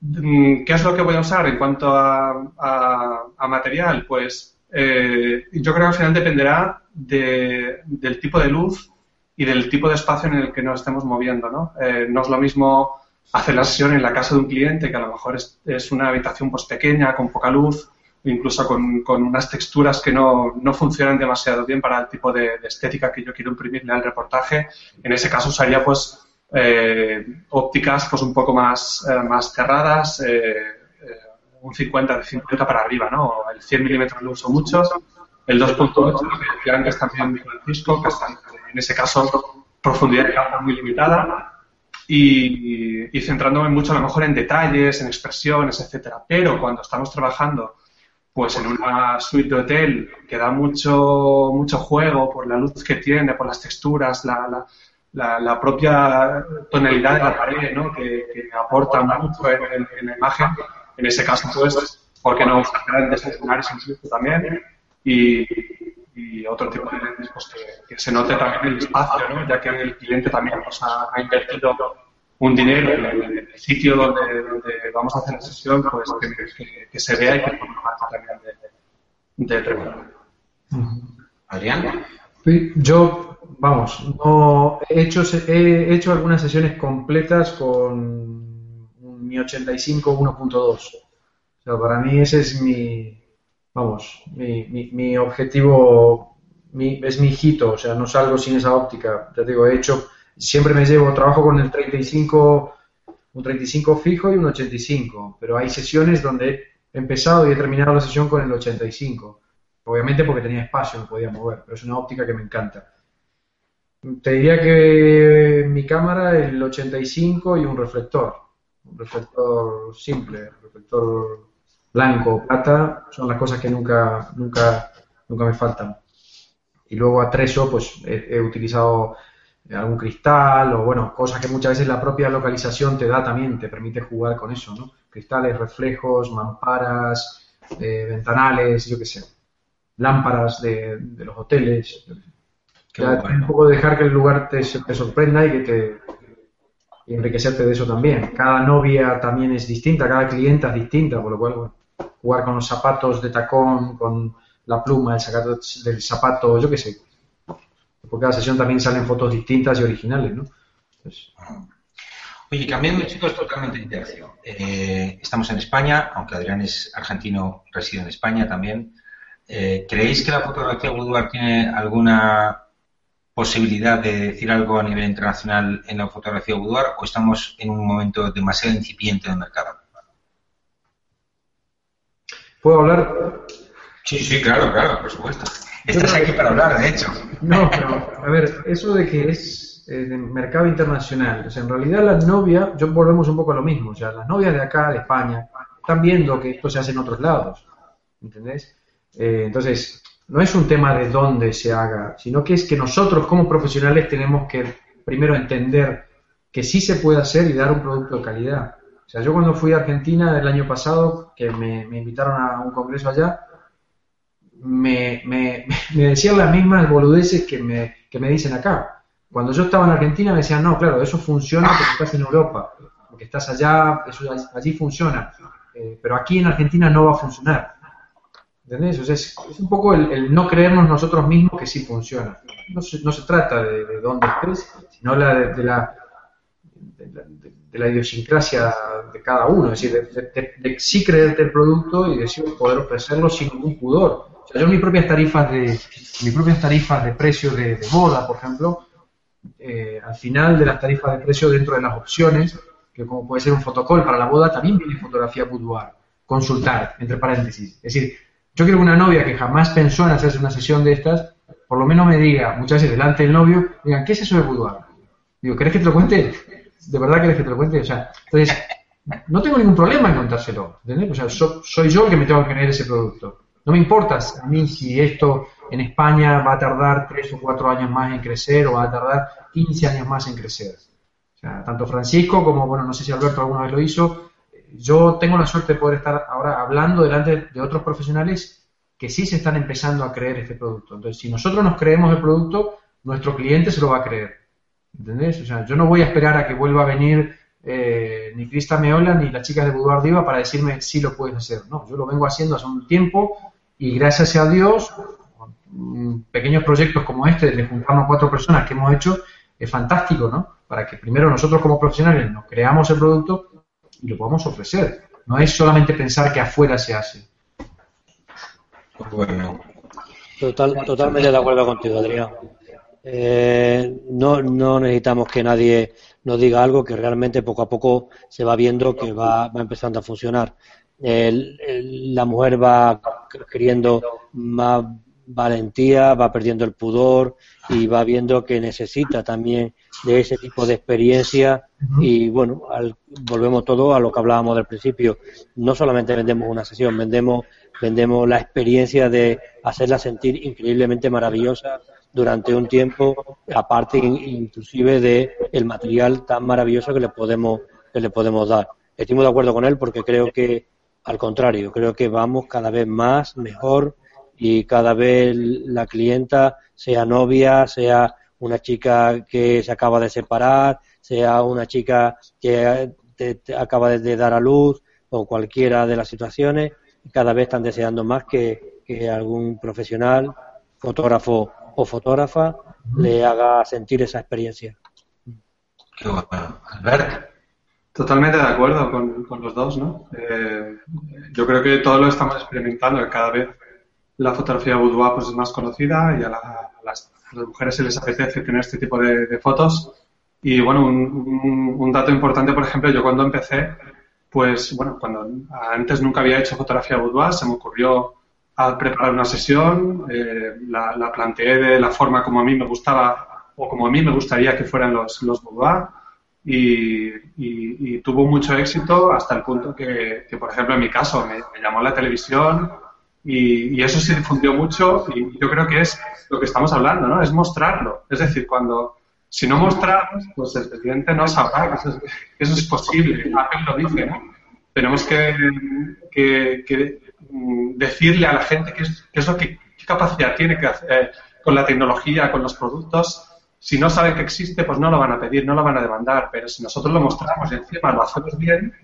Mm, ¿Qué es lo que voy a usar en cuanto a, material? Pues eh, yo creo que al final dependerá del tipo de luz y del tipo de espacio en el que nos estemos moviendo, ¿no? Eh, no es lo mismo hacer la sesión en la casa de un cliente, que a lo mejor es, es una habitación pues pequeña, con poca luz, incluso con, con unas texturas que no, no, funcionan demasiado bien para el tipo de, estética que yo quiero imprimirle al reportaje. En ese caso usaría pues eh, ópticas pues un poco más, eh, más cerradas, eh, un 50 de 50 para arriba, ¿no? El 100 milímetros lo uso mucho, el 2.8 que decía antes también Francisco, que está en ese caso profundidad de campo muy limitada. Y, y, centrándome mucho a lo mejor en detalles, en expresiones, etcétera. Pero cuando estamos trabajando pues en una suite de hotel que da mucho, mucho juego por la luz que tiene, por las texturas, la, la, la, propia tonalidad de la pared, ¿no? que, aporta mucho en, la imagen. En ese caso, pues, ¿por qué no usar grandes escenarios incluso también? Y, y otro tipo de lentes pues que, se note también el espacio, ¿no? ya que el cliente también pues, ha, invertido un dinero en el sitio donde, donde, vamos a hacer la sesión, pues que, se vea y que forma parte también del de Adrián. Yo, vamos, no he hecho, he hecho algunas sesiones completas con mi 85 1.2. O sea, para mí ese es mi, vamos, mi, mi, objetivo es mi hito, o sea, no salgo sin esa óptica. Ya digo, he hecho, siempre me llevo, trabajo con el 35, un 35 fijo y un 85, pero hay sesiones donde he empezado y he terminado la sesión con el 85. Obviamente porque tenía espacio, me podía mover, pero es una óptica que me encanta. Te diría que mi cámara el 85 y un reflector, un reflector simple, un reflector blanco, plata, son las cosas que nunca, nunca, nunca me faltan. Y luego a Treso, pues he, utilizado algún cristal o bueno, cosas que muchas veces la propia localización te da también, te permite jugar con eso, ¿no? Cristales, reflejos, mamparas, eh, ventanales, yo qué sé, lámparas de, los hoteles. Un poco dejar que el lugar te, te sorprenda y que te, enriquecerte de eso también. Cada novia también es distinta, cada clienta es distinta, por lo cual jugar con los zapatos de tacón, con la pluma, el zapato, del zapato, yo qué sé. Por cada sesión también salen fotos distintas y originales, ¿no? Oye, cambiando chicos totalmente de interacción. Eh, estamos en España, aunque Adrián es argentino, reside en España también. Eh, ¿Creéis que la fotografía boudoir tiene alguna posibilidad de decir algo a nivel internacional en la fotografía boudoir o estamos en un momento demasiado incipiente del mercado? ¿Puedo hablar? Sí, sí, claro, claro, por supuesto. Estás aquí para hablar, de hecho. No, pero, a ver, eso de que es eh, de mercado internacional, o sea, en realidad las novias, yo volvemos un poco a lo mismo, o sea, las novias de acá, de España, están viendo que esto se hace en otros lados, ¿entendés? Eh, entonces, no es un tema de dónde se haga, sino que es que nosotros como profesionales tenemos que primero entender que sí se puede hacer y dar un producto de calidad. O sea, yo cuando fui a Argentina el año pasado, que me, invitaron a un congreso allá, me, decían las mismas boludeces que me, que me dicen acá. Cuando yo estaba en Argentina me decían, no, claro, eso funciona porque estás en Europa, porque estás allá, eso allí funciona, eh, pero aquí en Argentina no va a funcionar. ¿Entendés? O sea, es, un poco el, no creernos nosotros mismos que sí funciona. No se, trata de, dónde estés, sino la, de, la, de la idiosincrasia de cada uno, es decir, de, sí creerte el producto y de sí poder ofrecerlo sin ningún pudor. Yo mis propias tarifas de mis propias tarifas de precio de, boda, por ejemplo, eh, al final de las tarifas de precio dentro de las opciones, que como puede ser un fotocall para la boda, también viene fotografía boudoir, consultar, entre paréntesis. Es decir, yo quiero que una novia que jamás pensó en hacerse una sesión de estas, por lo menos me diga, muchas veces delante del novio, digan, ¿qué es eso de boudoir? Digo, ¿querés que te lo cuente? ¿De verdad querés que te lo cuente? O sea, entonces, no tengo ningún problema en contárselo, ¿entendés? O sea, soy yo el que me tengo que creer ese producto. No me importa a mí si esto en España va a tardar tres o cuatro años más en crecer o va a tardar 15 años más en crecer. O sea, tanto Francisco como, bueno, no sé si Alberto alguna vez lo hizo, yo tengo la suerte de poder estar ahora hablando delante de otros profesionales que sí se están empezando a creer este producto. Entonces, si nosotros nos creemos el producto, nuestro cliente se lo va a creer. ¿Entendés? O sea, yo no voy a esperar a que vuelva a venir eh, ni Crista Meola ni las chicas de Boudoir Diva para decirme si lo puedes hacer. No, yo lo vengo haciendo hace un tiempo y gracias a Dios, pequeños proyectos como este, de juntarnos cuatro personas que hemos hecho, es fantástico, ¿no? Para que primero nosotros como profesionales nos creamos el producto y lo podamos ofrecer. No es solamente pensar que afuera se hace. Bueno. Total, totalmente de acuerdo contigo, Adrián. Eh, no, no necesitamos que nadie nos diga algo que realmente poco a poco se va viendo que va, va empezando a funcionar. la mujer va queriendo más valentía, va perdiendo el pudor y va viendo que necesita también de ese tipo de experiencia y bueno, volvemos todo a lo que hablábamos del principio. No solamente vendemos una sesión, vendemos, vendemos la experiencia de hacerla sentir increíblemente maravillosa durante un tiempo, aparte inclusive de el material tan maravilloso que le podemos que le podemos dar. Estoy muy de acuerdo con él porque creo que al contrario, creo que vamos cada vez más, mejor y cada vez la clienta, sea novia, sea una chica que se acaba de separar, sea una chica que te, acaba de dar a luz o cualquiera de las situaciones, cada vez están deseando más que, que algún profesional, fotógrafo o fotógrafa, le haga sentir esa experiencia. Qué bueno. Albert. Totalmente de acuerdo con, con los dos, ¿no? Eh, yo creo que todos lo estamos experimentando, que cada vez la fotografía boudoir pues, es más conocida y a, las, mujeres se les apetece tener este tipo de, fotos. Y bueno, un, un, dato importante, por ejemplo, yo cuando empecé, pues bueno, cuando antes nunca había hecho fotografía boudoir, se me ocurrió al preparar una sesión, eh, la, la, planteé de la forma como a mí me gustaba o como a mí me gustaría que fueran los, los boudoir y, tuvo mucho éxito hasta el punto que, por ejemplo, en mi caso, me, llamó la televisión y, eso se difundió mucho y yo creo que es lo que estamos hablando, ¿no? Es mostrarlo. Es decir, cuando si no mostramos, pues el cliente no sabrá que eso es, eso es posible. Apple lo dice, ¿no? Tenemos que, que, mm, decirle a la gente qué es, qué es lo que qué capacidad tiene que eh, con la tecnología, con los productos si no saben que existe, pues no lo van a pedir, no lo van a demandar, pero si nosotros lo mostramos y encima lo hacemos bien,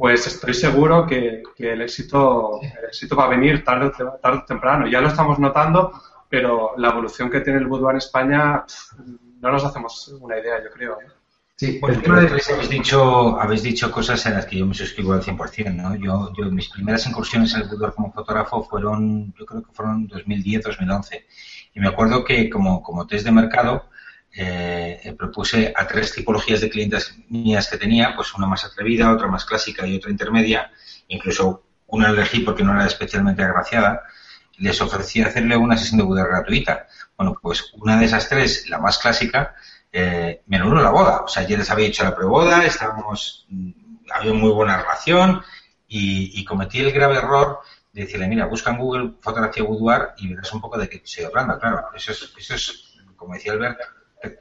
pues estoy seguro que, el, éxito, el éxito va a venir tarde, tarde o temprano. Ya lo estamos notando, pero la evolución que tiene el boudoir en España no nos hacemos una idea, yo creo. Sí, pues habéis dicho, habéis dicho cosas en las que yo me suscribo al 100%, ¿no? Yo, yo, mis primeras incursiones en el boudoir como fotógrafo fueron, yo creo que fueron 2010, 2011. Y me acuerdo que como, como test de mercado, eh, propuse a tres tipologías de clientes mías que tenía, pues una más atrevida, otra más clásica y otra intermedia, incluso una elegí porque no era especialmente agraciada, les ofrecí hacerle una sesión de boda gratuita. Bueno, pues una de esas tres, la más clásica, eh, me anuló la boda. O sea, ya les había hecho la preboda, estábamos, mm, había muy buena relación y, cometí el grave error de decirle, mira, busca en Google fotografía boudoir y verás un poco de qué estoy hablando. Claro, eso es, eso es como decía Albert,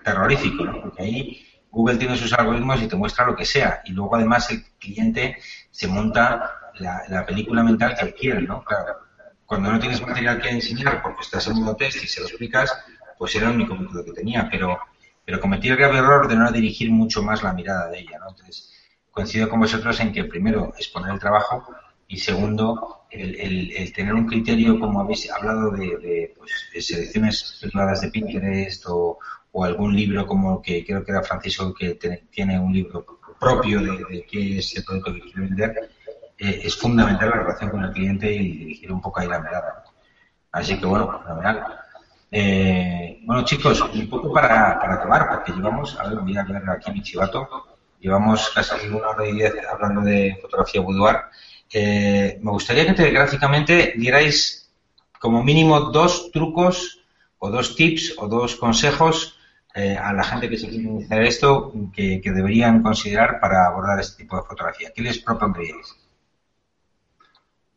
terrorífico, ¿no? Porque ahí Google tiene sus algoritmos y te muestra lo que sea. Y luego además el cliente se monta la, película mental que quiere, ¿no? Claro, cuando no tienes material que enseñar porque estás en un test y se lo explicas, pues era el único método que tenía. Pero, pero cometí el grave error de no dirigir mucho más la mirada de ella, ¿no? Entonces, coincido con vosotros en que primero exponer el trabajo y segundo, el, el, tener un criterio, como habéis hablado, de, pues, selecciones privadas de Pinterest o, o algún libro como que creo que era Francisco que tiene un libro propio de, qué es el producto que quiere vender, eh, es fundamental la relación con el cliente y dirigir un poco ahí la mirada. Así que bueno, fenomenal. Eh, bueno chicos, un poco para, para tomar, porque llevamos, a ver, voy a ver aquí mi chivato, llevamos casi una hora y diez hablando de fotografía boudoir. Eh, me gustaría que telegráficamente dierais como mínimo dos trucos o dos tips o dos consejos eh, a la gente que se quiere iniciar esto que, deberían considerar para abordar este tipo de fotografía? ¿Qué les propondríais?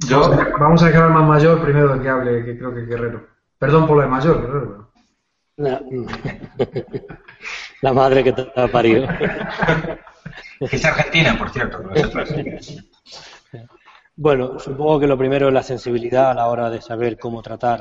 Yo, vamos a dejar al más mayor primero que hable, que creo que Guerrero. Perdón por lo de mayor, Guerrero. La madre que te ha parido. Es argentina, por cierto. Bueno, supongo que lo primero es la sensibilidad a la hora de saber cómo tratar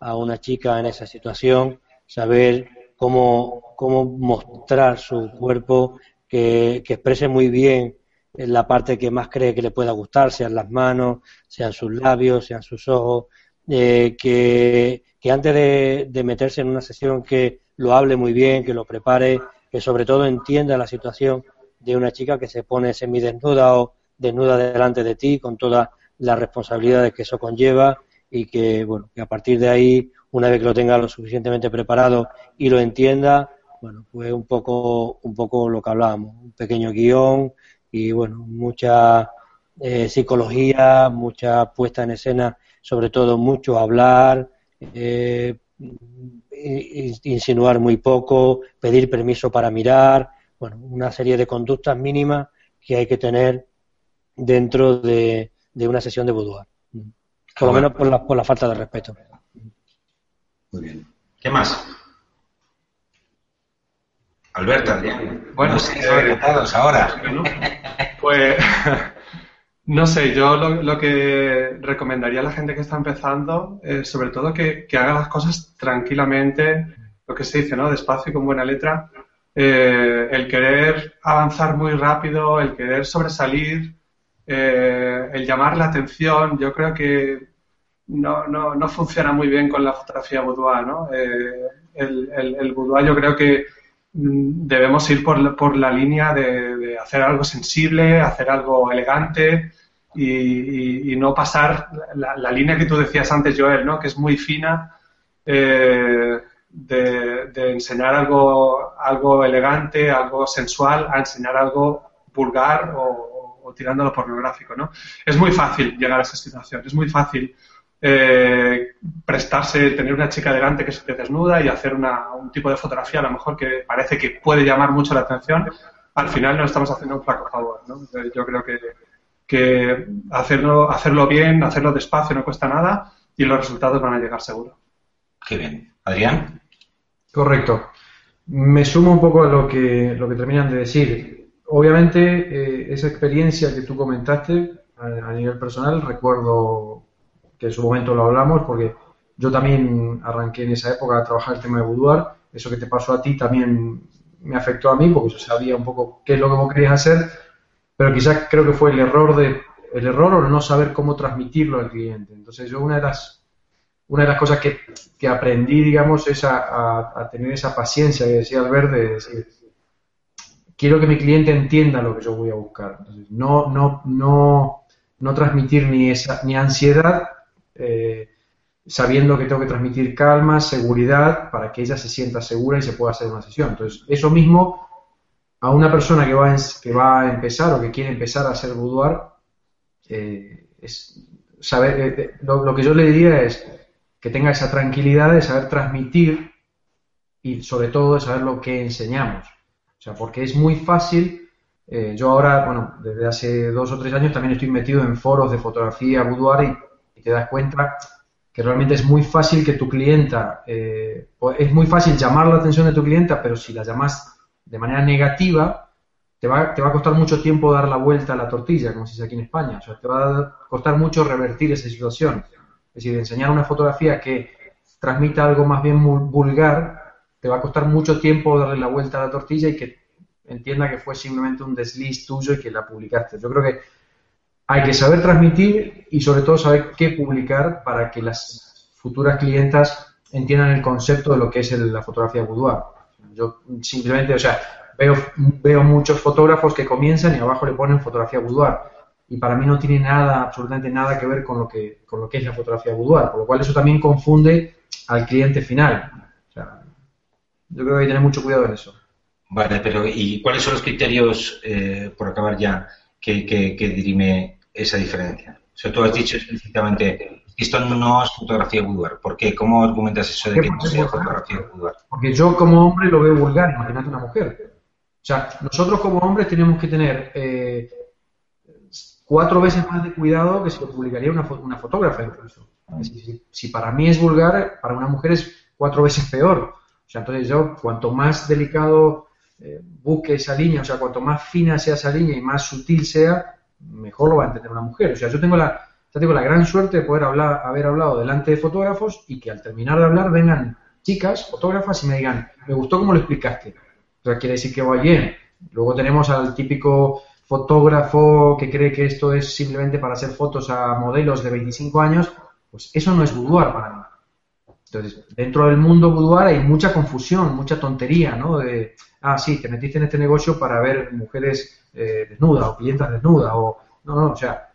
a una chica en esa situación, saber cómo, cómo mostrar su cuerpo, que, que exprese muy bien en la parte que más cree que le pueda gustar, sean las manos, sean sus labios, sean sus ojos, eh, que, que, antes de, de, meterse en una sesión que lo hable muy bien, que lo prepare, que sobre todo entienda la situación de una chica que se pone semidesnuda o desnuda delante de ti con todas las responsabilidades que eso conlleva y que, bueno, que a partir de ahí una vez que lo tenga lo suficientemente preparado y lo entienda, bueno, pues un poco, un poco lo que hablábamos, un pequeño guion y bueno, mucha eh, psicología, mucha puesta en escena, sobre todo mucho hablar, eh, insinuar muy poco, pedir permiso para mirar, bueno, una serie de conductas mínimas que hay que tener dentro de, de una sesión de boudoir, por lo menos por la, por la falta de respeto. Muy bien. ¿Qué más? Alberto, Adrián. Bueno, sí, eh, ahora. Pues No sé, yo lo, que recomendaría a la gente que está empezando es sobre todo que, haga las cosas tranquilamente, lo que se dice, ¿no? Despacio y con buena letra. Eh, el querer avanzar muy rápido, el querer sobresalir, eh, el llamar la atención, yo creo que no, no, no funciona muy bien con la fotografía boudoir, ¿no? Eh, el, el, boudoir yo creo que mm, debemos ir por, por la línea de, hacer algo sensible, hacer algo elegante y, no pasar la, línea que tú decías antes, Joel, ¿no? que es muy fina eh, de, enseñar algo, algo elegante, algo sensual, a enseñar algo vulgar o, o, tirándolo pornográfico. ¿no? Es muy fácil llegar a esa situación, es muy fácil eh, prestarse, tener una chica delante que se te desnuda y hacer un tipo de fotografía a lo mejor que parece que puede llamar mucho la atención, al final no estamos haciendo un flaco favor. ¿no? Yo creo que, que hacerlo, hacerlo bien, hacerlo despacio no cuesta nada y los resultados van a llegar seguro. Qué bien. Adrián. Correcto. Me sumo un poco a lo que, lo que terminan de decir. Obviamente, eh, esa experiencia que tú comentaste a nivel personal, recuerdo que en su momento lo hablamos, porque yo también arranqué en esa época a trabajar el tema de boudoir. Eso que te pasó a ti también me afectó a mí, porque yo sabía un poco qué es lo que vos querías hacer, pero quizás creo que fue el error de el error o no saber cómo transmitirlo al cliente. Entonces yo una de las una de las cosas que, que aprendí, digamos, es a, tener esa paciencia que decía Albert de decir, quiero que mi cliente entienda lo que yo voy a buscar. Entonces, no, no, no, no transmitir ni esa, ni ansiedad eh, sabiendo que tengo que transmitir calma, seguridad, para que ella se sienta segura y se pueda hacer una sesión. Entonces, eso mismo a una persona que va, que va a empezar o que quiere empezar a hacer boudoir, eh, es saber, eh, lo, que yo le diría es que tenga esa tranquilidad de saber transmitir y sobre todo de saber lo que enseñamos. O sea, porque es muy fácil yo ahora, bueno, desde hace dos o tres años también estoy metido en foros de fotografía boudoir y y te das cuenta que realmente es muy fácil que tu clienta, eh, es muy fácil llamar la atención de tu clienta, pero si la llamas de manera negativa, te va, te va a costar mucho tiempo dar la vuelta a la tortilla, como se dice aquí en España. O sea, te va a costar mucho revertir esa situación. Es decir, enseñar una fotografía que transmita algo más bien vulgar, te va a costar mucho tiempo darle la vuelta a la tortilla y que entienda que fue simplemente un desliz tuyo y que la publicaste. Yo creo que hay que saber transmitir y sobre todo saber qué publicar para que las futuras clientas entiendan el concepto de lo que es la fotografía boudoir. Yo simplemente, o sea, veo, veo muchos fotógrafos que comienzan y abajo le ponen fotografía boudoir y para mí no tiene nada, absolutamente nada que ver con lo que, con lo que es la fotografía boudoir, por lo cual eso también confunde al cliente final. O sea, yo creo que hay que tener mucho cuidado en eso. Vale, pero ¿y cuáles son los criterios, eh, por acabar ya, que, dirime esa diferencia? O sea, tú has dicho explícitamente, esto no es fotografía boudoir. ¿Por qué? ¿Cómo argumentas eso de que no sea fotografía boudoir? Porque yo como hombre lo veo vulgar, imagínate una mujer. O sea, nosotros como hombres tenemos que tener eh, cuatro veces más de cuidado que si lo publicaría una, una fotógrafa incluso. Si, si, para mí es vulgar, para una mujer es cuatro veces peor. O sea, entonces yo, cuanto más delicado eh, busque esa línea, o sea, cuanto más fina sea esa línea y más sutil sea, mejor lo va a entender una mujer. O sea, yo tengo la, tengo la gran suerte de poder hablar, haber hablado delante de fotógrafos y que al terminar de hablar vengan chicas, fotógrafas, y me digan, me gustó cómo lo explicaste. O sea, quiere decir que va bien. Luego tenemos al típico fotógrafo que cree que esto es simplemente para hacer fotos a modelos de 25 años, pues eso no es boudoir para mí. Entonces, dentro del mundo boudoir hay mucha confusión, mucha tontería, ¿no? De, ah, sí, te metiste en este negocio para ver mujeres eh, desnudas o clientas desnudas, o, no, no, o sea,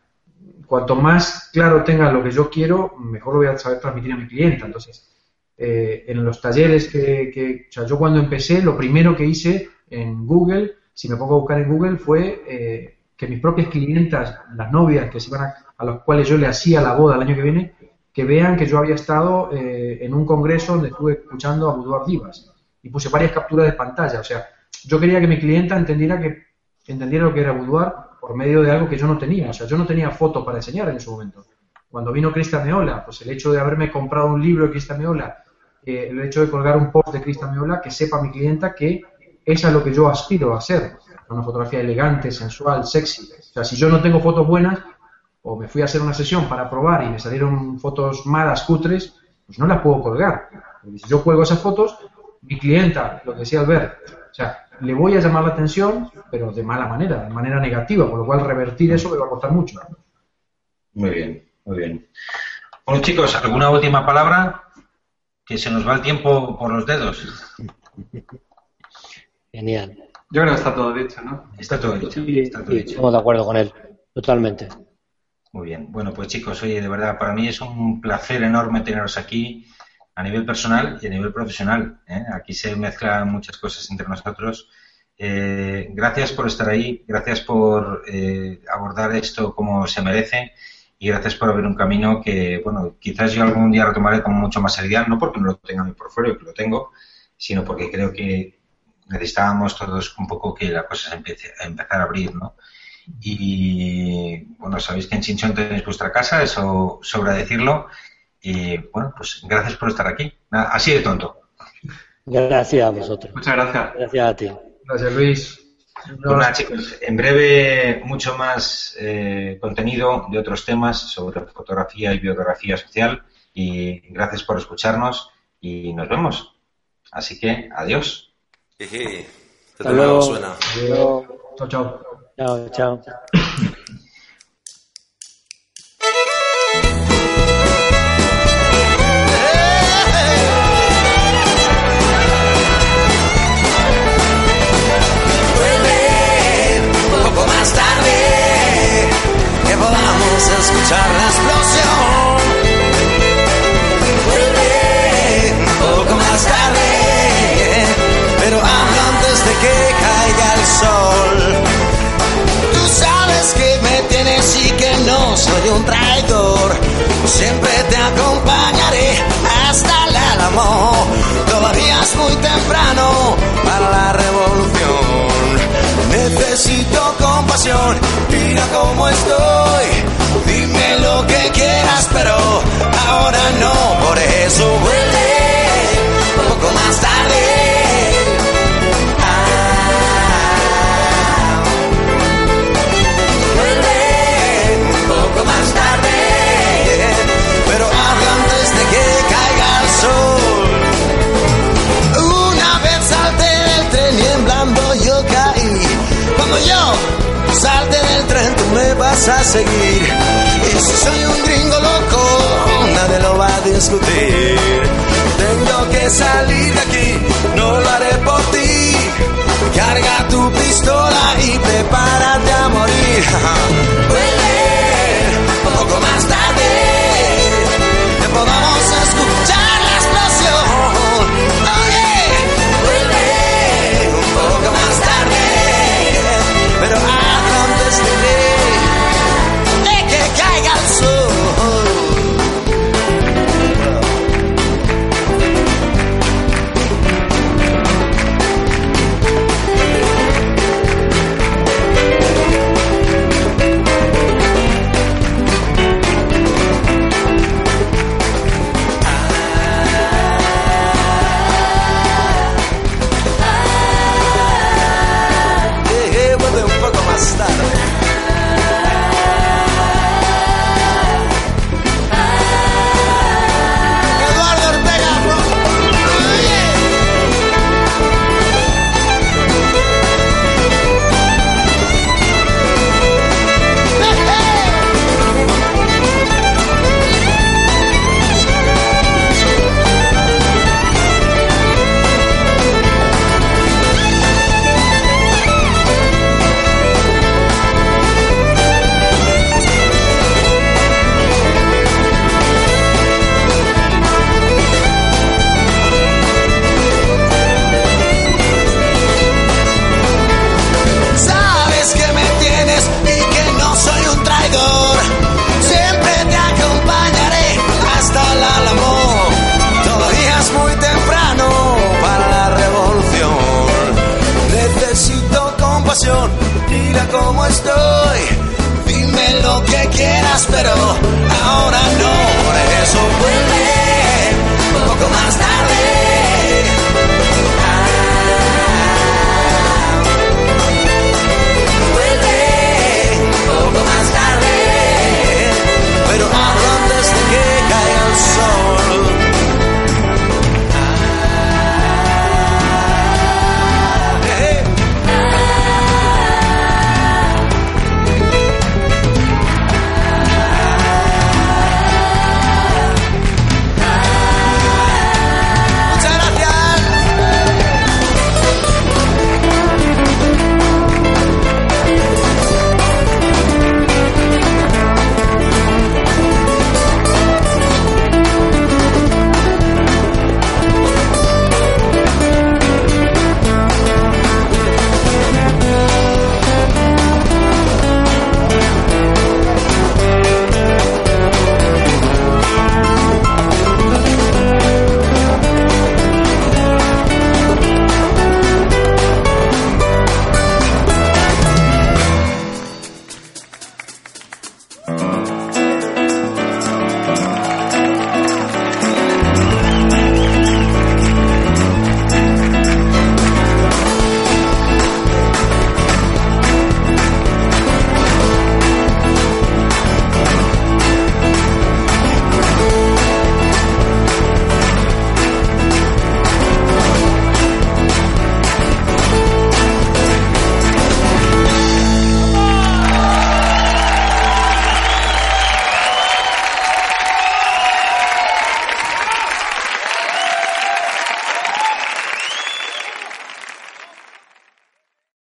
cuanto más claro tenga lo que yo quiero, mejor lo voy a saber transmitir a mi clienta. Entonces, eh, en los talleres que, que, o sea, yo cuando empecé, lo primero que hice en Google, si me pongo a buscar en Google, fue eh, que mis propias clientas, las novias que se iban a, a las cuales yo le hacía la boda el año que viene, que vean que yo había estado en un congreso donde estuve escuchando a Boudoir Divas y puse varias capturas de pantalla. O sea, yo quería que mi clienta entendiera que entendiera lo que era boudoir por medio de algo que yo no tenía. O sea, yo no tenía foto para enseñar en ese momento. Cuando vino Cristian Meola, pues el hecho de haberme comprado un libro de Cristian Meola, eh, el hecho de colgar un post de Cristian Meola, que sepa mi clienta que esa es lo que yo aspiro a hacer. Una fotografía elegante, sensual, sexy. O sea, si yo no tengo fotos buenas, o me fui a hacer una sesión para probar y me salieron fotos malas, cutres, pues no las puedo colgar. Porque si yo cuelgo esas fotos, mi clienta, lo que decía Albert, o sea, le voy a llamar la atención, pero de mala manera, de manera negativa, por lo cual revertir eso me va a costar mucho. Muy bien, muy bien. Bueno, chicos, ¿alguna última palabra? Que se nos va el tiempo por los dedos. Genial. Yo creo que está todo dicho, ¿no? Está todo dicho. Sí, Está todo sí, dicho. estamos de acuerdo con él, totalmente. Muy bien. Bueno, pues chicos, oye, de verdad, para mí es un placer enorme teneros aquí a nivel personal y a nivel profesional. ¿eh? Aquí se mezclan muchas cosas entre nosotros. Eh, gracias por estar ahí, gracias por eh, abordar esto como se merece y gracias por abrir un camino que, bueno, quizás yo algún día retomaré con mucho más seriedad, no porque no lo tenga en mi portfolio, que lo tengo, sino porque creo que necesitábamos todos un poco que la cosa se empiece a empezar a abrir, ¿no? Y bueno, sabéis que en Chinchón tenéis vuestra casa, eso sobra decirlo. Y bueno, pues gracias por estar aquí. Así de tonto. Gracias a vosotros. Muchas gracias. Gracias a ti. Gracias, Luis. Pues nada, chicos, en breve mucho más eh, contenido de otros temas sobre fotografía y biografía social. Y gracias por escucharnos y nos vemos. Así que adiós. Jeje, Hasta desde luego luego. suena. Luego, Chao, chao. Chao, chao.